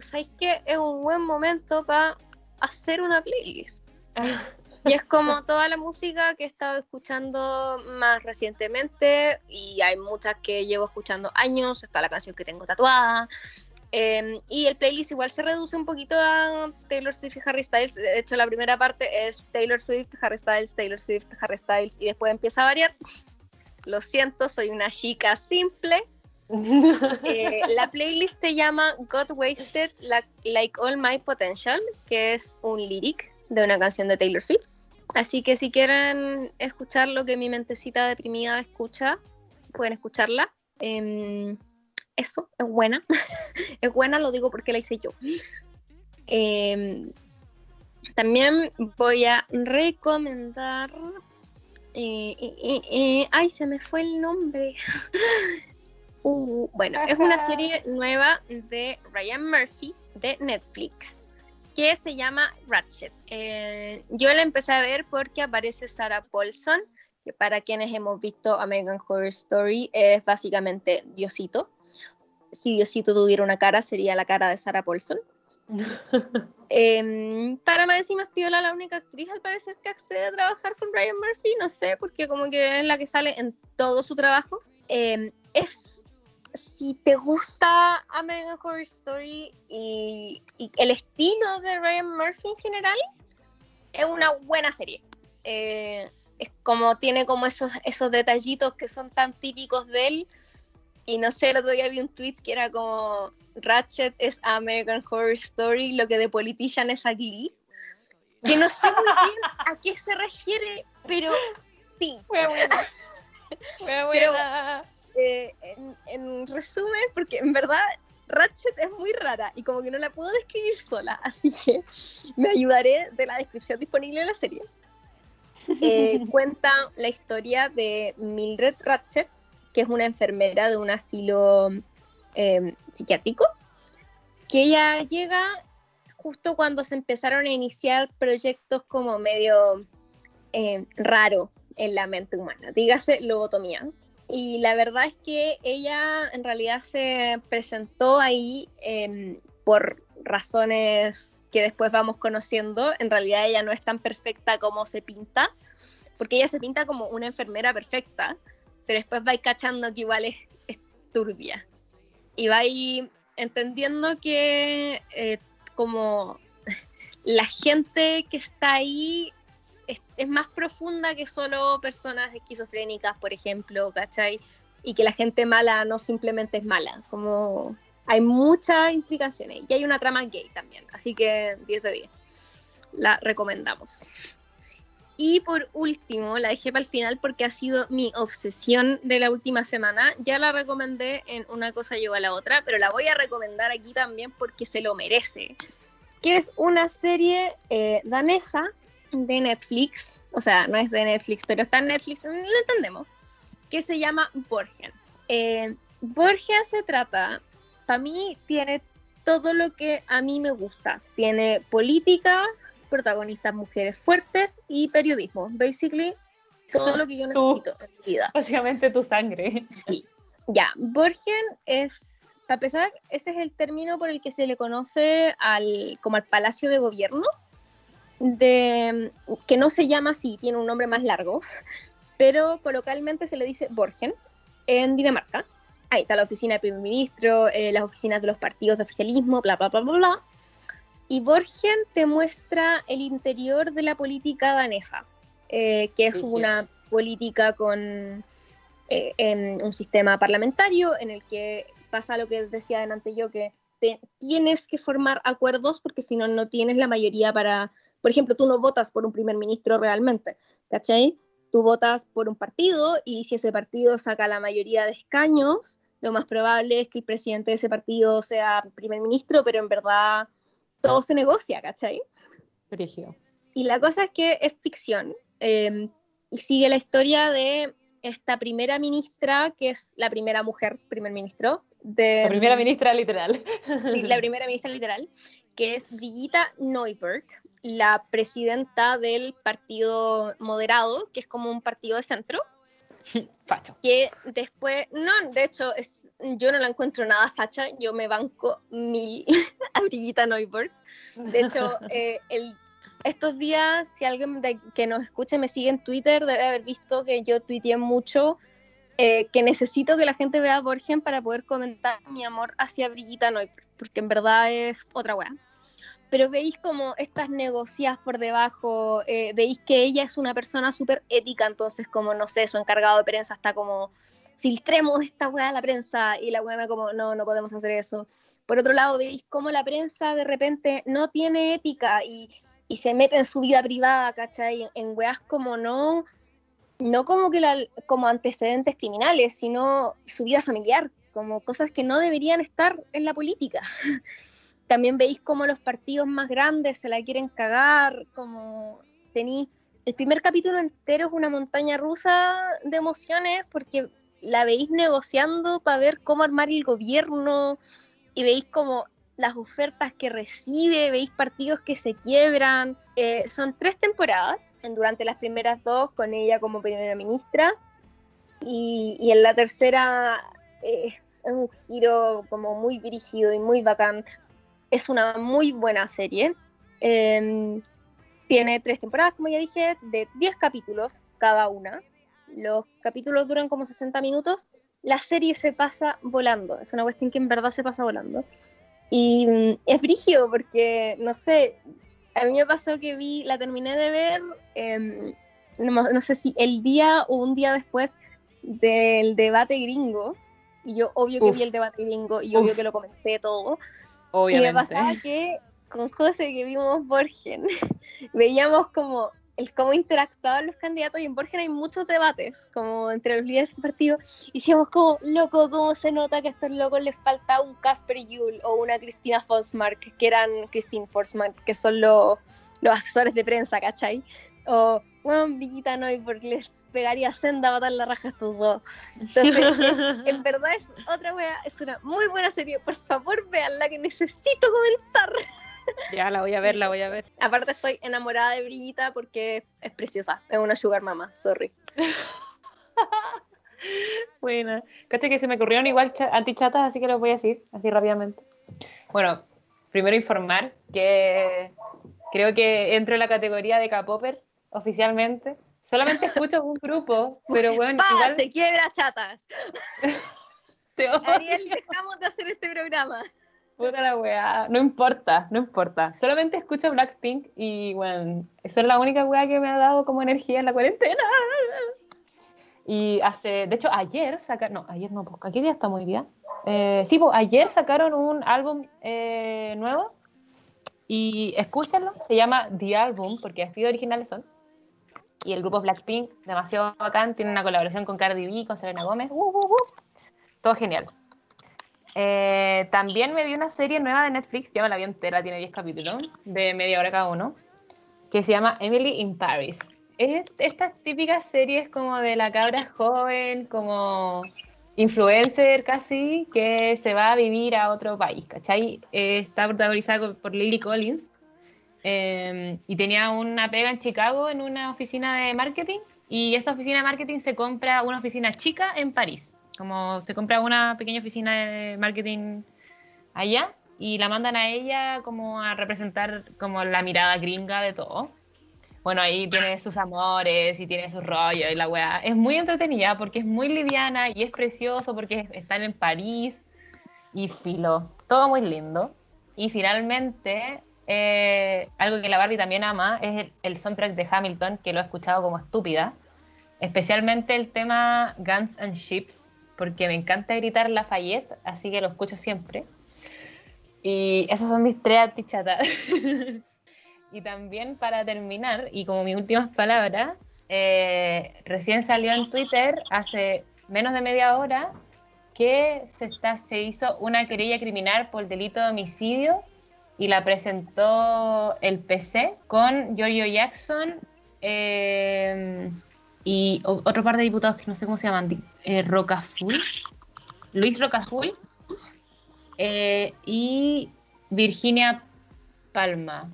¿sabéis que es un buen momento para hacer una playlist? <laughs> y es como toda la música que he estado escuchando más recientemente y hay muchas que llevo escuchando años, está la canción que tengo tatuada. Em, y el playlist igual se reduce un poquito a Taylor Swift y Harry Styles. De hecho, la primera parte es Taylor Swift, Harry Styles, Taylor Swift, Harry Styles y después empieza a variar. Lo siento, soy una chica simple. Eh, la playlist se llama Got Wasted Like All My Potential, que es un lyric de una canción de Taylor Swift. Así que si quieren escuchar lo que mi mentecita deprimida escucha, pueden escucharla. Em, eso, es buena. <laughs> es buena, lo digo porque la hice yo. Em, también voy a recomendar. Eh, eh, ay, se me fue el nombre. <laughs> Uh, bueno, es una serie nueva de Ryan Murphy de Netflix que se llama Ratchet. Eh, yo la empecé a ver porque aparece Sarah Paulson, que para quienes hemos visto American Horror Story es básicamente Diosito. Si Diosito tuviera una cara, sería la cara de Sarah Paulson. <laughs> Em, para más más piola, la única actriz al parecer que accede a trabajar con Ryan Murphy, no sé, porque como que es la que sale en todo su trabajo. Em, es si te gusta American Horror Story y, el estilo de Ryan Murphy en general, es una buena serie. Eh, es como tiene como esos, esos detallitos que son tan típicos de él. Y no sé, el otro día vi un tweet que era como Ratchet es American Horror Story, lo que de Politician es a Glee. Que no sé muy bien a qué se refiere, pero sí. Fue buena. <laughs> Fue buena. Eh, en, resumen, porque en verdad Ratchet es muy rara y como que no la puedo describir sola, <laughs> así que me ayudaré de la descripción disponible de la serie. <laughs> Eh, cuenta la historia de Mildred Ratchet, que es una enfermera de un asilo em, psiquiátrico, que ella llega justo cuando se empezaron a iniciar proyectos como medio em, raro en la mente humana, dígase lobotomías y la verdad es que ella en realidad se presentó ahí em, por razones que después vamos conociendo. En realidad ella no es tan perfecta como se pinta, porque ella se pinta como una enfermera perfecta, pero después va cachando que igual es, turbia. Y va entendiendo que eh, como <laughs> la gente que está ahí es, más profunda que solo personas esquizofrénicas, por ejemplo, ¿cachai? Y que la gente mala no simplemente es mala, como hay muchas implicaciones y hay una trama gay también, así que 10 de 10. La recomendamos. Y por último, la dejé para el final porque ha sido mi obsesión de la última semana. Ya la recomendé en Una cosa lleva a la otra, pero la voy a recomendar aquí también porque se lo merece. Que es una serie eh, danesa de Netflix. O sea, no es de Netflix, pero está en Netflix, lo entendemos. Que se llama Borgia. Eh, Borgia se trata, para mí, tiene todo lo que a mí me gusta. Tiene política, protagonistas mujeres fuertes y periodismo. Basically, todo lo que yo necesito en mi vida. Básicamente tu sangre. Sí. Ya, Borgen es, para empezar, ese es el término por el que se le conoce al, como al palacio de gobierno, de, que no se llama así, tiene un nombre más largo, <laughs> pero coloquialmente se le dice Borgen en Dinamarca. Ahí está la oficina del primer ministro, eh, las oficinas de los partidos de oficialismo, bla, bla, bla, bla, bla. Y Borgen te muestra el interior de la política danesa, eh, que es una política con eh, un sistema parlamentario en el que pasa lo que decía adelante yo, que tienes que formar acuerdos porque si no, no tienes la mayoría para, por ejemplo, tú no votas por un primer ministro realmente, ¿cachai? Tú votas por un partido y si ese partido saca la mayoría de escaños, lo más probable es que el presidente de ese partido sea primer ministro, pero en verdad todo se negocia, ¿cachai? Frigio. Y la cosa es que es ficción eh, y sigue la historia de esta primera ministra, que es la primera mujer primer ministro. De, la primera ministra literal. Sí, la primera ministra literal, que es Brigitta Neuberg, la presidenta del Partido Moderado, que es como un partido de centro. <laughs> Facho. Que después, no, de hecho, es, yo no la encuentro nada facha, yo me banco mil <laughs> a Brigitta Neuberg. De hecho, <laughs> eh, el, estos días, si alguien de, que nos escuche me sigue en Twitter, debe haber visto que yo tuiteé mucho eh, que necesito que la gente vea a Borgen para poder comentar mi amor hacia Brigitta Neuberg, porque en verdad es otra weá. Pero veis como estas negocias por debajo, eh, veis que ella es una persona súper ética, entonces como, no sé, su encargado de prensa está como filtremos esta weá a la prensa y la weá como, no, no podemos hacer eso. Por otro lado, veis cómo la prensa de repente no tiene ética y, y se mete en su vida privada, ¿cachai? En, en weas como no, no como que la, como antecedentes criminales, sino su vida familiar, como cosas que no deberían estar en la política. <laughs> También veis cómo los partidos más grandes se la quieren cagar, como tenéis el primer capítulo entero es una montaña rusa de emociones porque la veis negociando para ver cómo armar el gobierno y veis como las ofertas que recibe, veis partidos que se quiebran. Eh, son tres temporadas, durante las primeras dos con ella como primera ministra y, y en la tercera es un giro como muy dirigido y muy bacán. Es una muy buena serie. Eh, tiene tres temporadas, como ya dije, de 10 capítulos cada una los capítulos duran como 60 minutos, la serie se pasa volando. Es una cuestión que en verdad se pasa volando. Y mm, es brígido porque, no sé, a mí me pasó que vi, la terminé de ver, eh, no, no, sé si el día o un día después del debate gringo. Y yo, obvio que Uf. vi el debate gringo y Uf. obvio que lo comenté todo. Obviamente. Y me pasaba que con José que vimos Borgen, <laughs> veíamos como el cómo interactuaban los candidatos y en Borgen hay muchos debates como entre los líderes del partido y decíamos como loco cómo se nota que a estos locos les falta un Casper Yule o una Cristina Forsmark que eran Christine Forsmark que son los, los asesores de prensa ¿cachai? o bueno Villita no porque les pegaría senda a matar la raja a estos dos <laughs> entonces en verdad es otra wea es una muy buena serie por favor veanla que necesito comentar <laughs> ya, la voy a ver, la voy a ver. Aparte estoy enamorada de Brillita porque es preciosa, es una sugar mama, sorry. <laughs> Buena. Caché que se me ocurrieron igual antichatas, así que los voy a decir, así rápidamente. Bueno, primero informar que creo que entro en la categoría de K-Popper oficialmente. Solamente escucho un grupo, pero <laughs> bueno, ¡Pah! igual... se quiebra chatas. <laughs> Ariel, dejamos de hacer este programa. Puta la weá. No importa, no importa. Solamente escucho Blackpink y bueno, eso es la única weá que me ha dado como energía en la cuarentena. Y hace, de hecho, ayer sacaron, no, ayer no, pues, ¿qué día está muy bien? Eh, sí, pues ayer sacaron un álbum eh, nuevo y escúchenlo, se llama The Album, porque así de originales son. Y el grupo Blackpink, demasiado bacán, tiene una colaboración con Cardi B, con Selena Gómez, uh, uh, uh. todo genial. Eh, también me vi una serie nueva de Netflix, ya me la vi entera, tiene 10 capítulos, de media hora cada uno, que se llama Emily in Paris. Es estas típicas series como de la cabra joven, como influencer casi, que se va a vivir a otro país, ¿cachai? Eh, está protagonizada por Lily Collins eh, y tenía una pega en Chicago en una oficina de marketing y esa oficina de marketing se compra una oficina chica en París, como se compra una pequeña oficina de marketing allá y la mandan a ella como a representar como la mirada gringa de todo. Bueno, ahí tiene sus amores y tiene sus rollos y la weá. Es muy entretenida porque es muy liviana y es precioso porque están en París y filo. Todo muy lindo. Y finalmente, eh, algo que la Barbie también ama es el, soundtrack de Hamilton, que lo he escuchado como estúpida. Especialmente el tema Guns and Ships, porque me encanta gritar Lafayette, así que lo escucho siempre. Y esos son mis tres artichatas. <laughs> Y también para terminar, y como mis últimas palabras, eh, recién salió en Twitter hace menos de media hora que se, está, se hizo una querella criminal por delito de homicidio y la presentó el PC con Giorgio Jackson eh, y otro par de diputados que no sé cómo se llaman, eh, Rocaful, Luis Rocaful eh, y Virginia Palma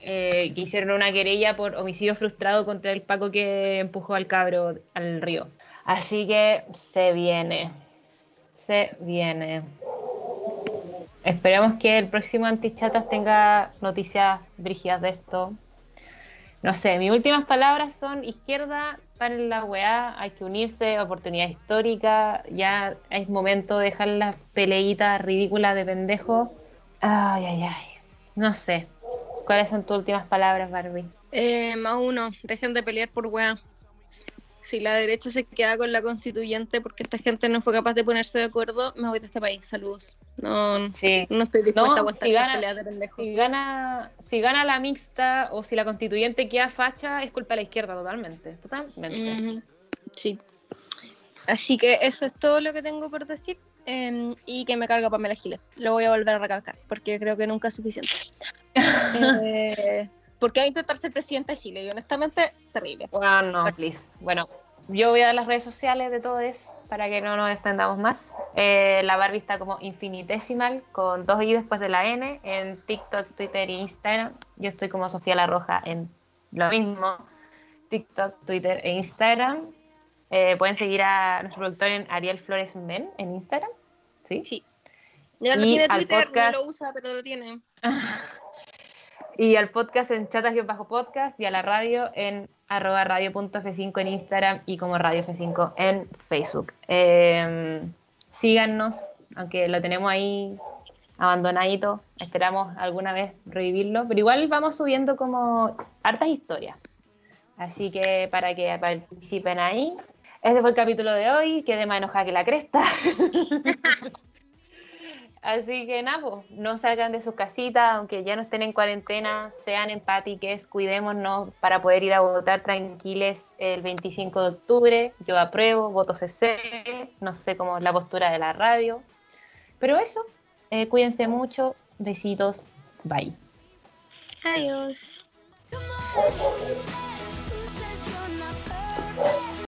que hicieron una querella por homicidio frustrado contra el Paco que empujó al cabro al río. Así que se viene, se viene. Esperemos que el próximo Antichatas tenga noticias brígidas de esto. No sé, mis últimas palabras son izquierda, para la weá, hay que unirse, oportunidad histórica, ya es momento de dejar las peleitas ridículas de pendejo. Ay, ay, ay. No sé, ¿Cuáles son tus últimas palabras, Barbie? Eh, más uno, dejen de pelear por weá. Si la derecha se queda con la constituyente porque esta gente no fue capaz de ponerse de acuerdo, me voy de este país. Saludos. No, sí. no estoy dispuesta a aguantar si gana, de pendejo. Si gana, si gana la mixta o si la constituyente queda facha, es culpa de la izquierda totalmente. Totalmente. Sí. Así que eso es todo lo que tengo por decir. Em, y que me carga Pamela Giles. Lo voy a volver a recalcar porque creo que nunca es suficiente. <laughs> eh, porque va a intentar ser presidenta de Chile y honestamente, terrible. Bueno, no, please. Bueno, yo voy a dar las redes sociales de todo eso para que no nos extendamos más. Eh, la Barbie está como infinitesimal con dos i después de la n en TikTok, Twitter e Instagram. Yo estoy como Sofía La Roja en lo mismo. TikTok, Twitter e Instagram. Eh, pueden seguir a nuestro productor en Ariel Flores Men en Instagram. Sí. Sí. Ya no tiene Twitter, no lo usa, pero lo tiene. <laughs> y al podcast en chatas-podcast y a la radio en arroba radio.f5 en Instagram y como radio F5 en Facebook. Em, síganos, aunque lo tenemos ahí abandonadito, esperamos alguna vez revivirlo, pero igual vamos subiendo como hartas historias. Así que para que participen ahí, ese fue el capítulo de hoy. Quedé más enojada que la cresta. <laughs> Así que nada, no salgan de sus casitas, aunque ya no estén en cuarentena, sean empáticos, cuidémonos para poder ir a votar tranquiles el 25 de octubre. Yo apruebo, voto CC, no sé cómo es la postura de la radio. Pero eso, eh, cuídense mucho, besitos, bye. Adiós.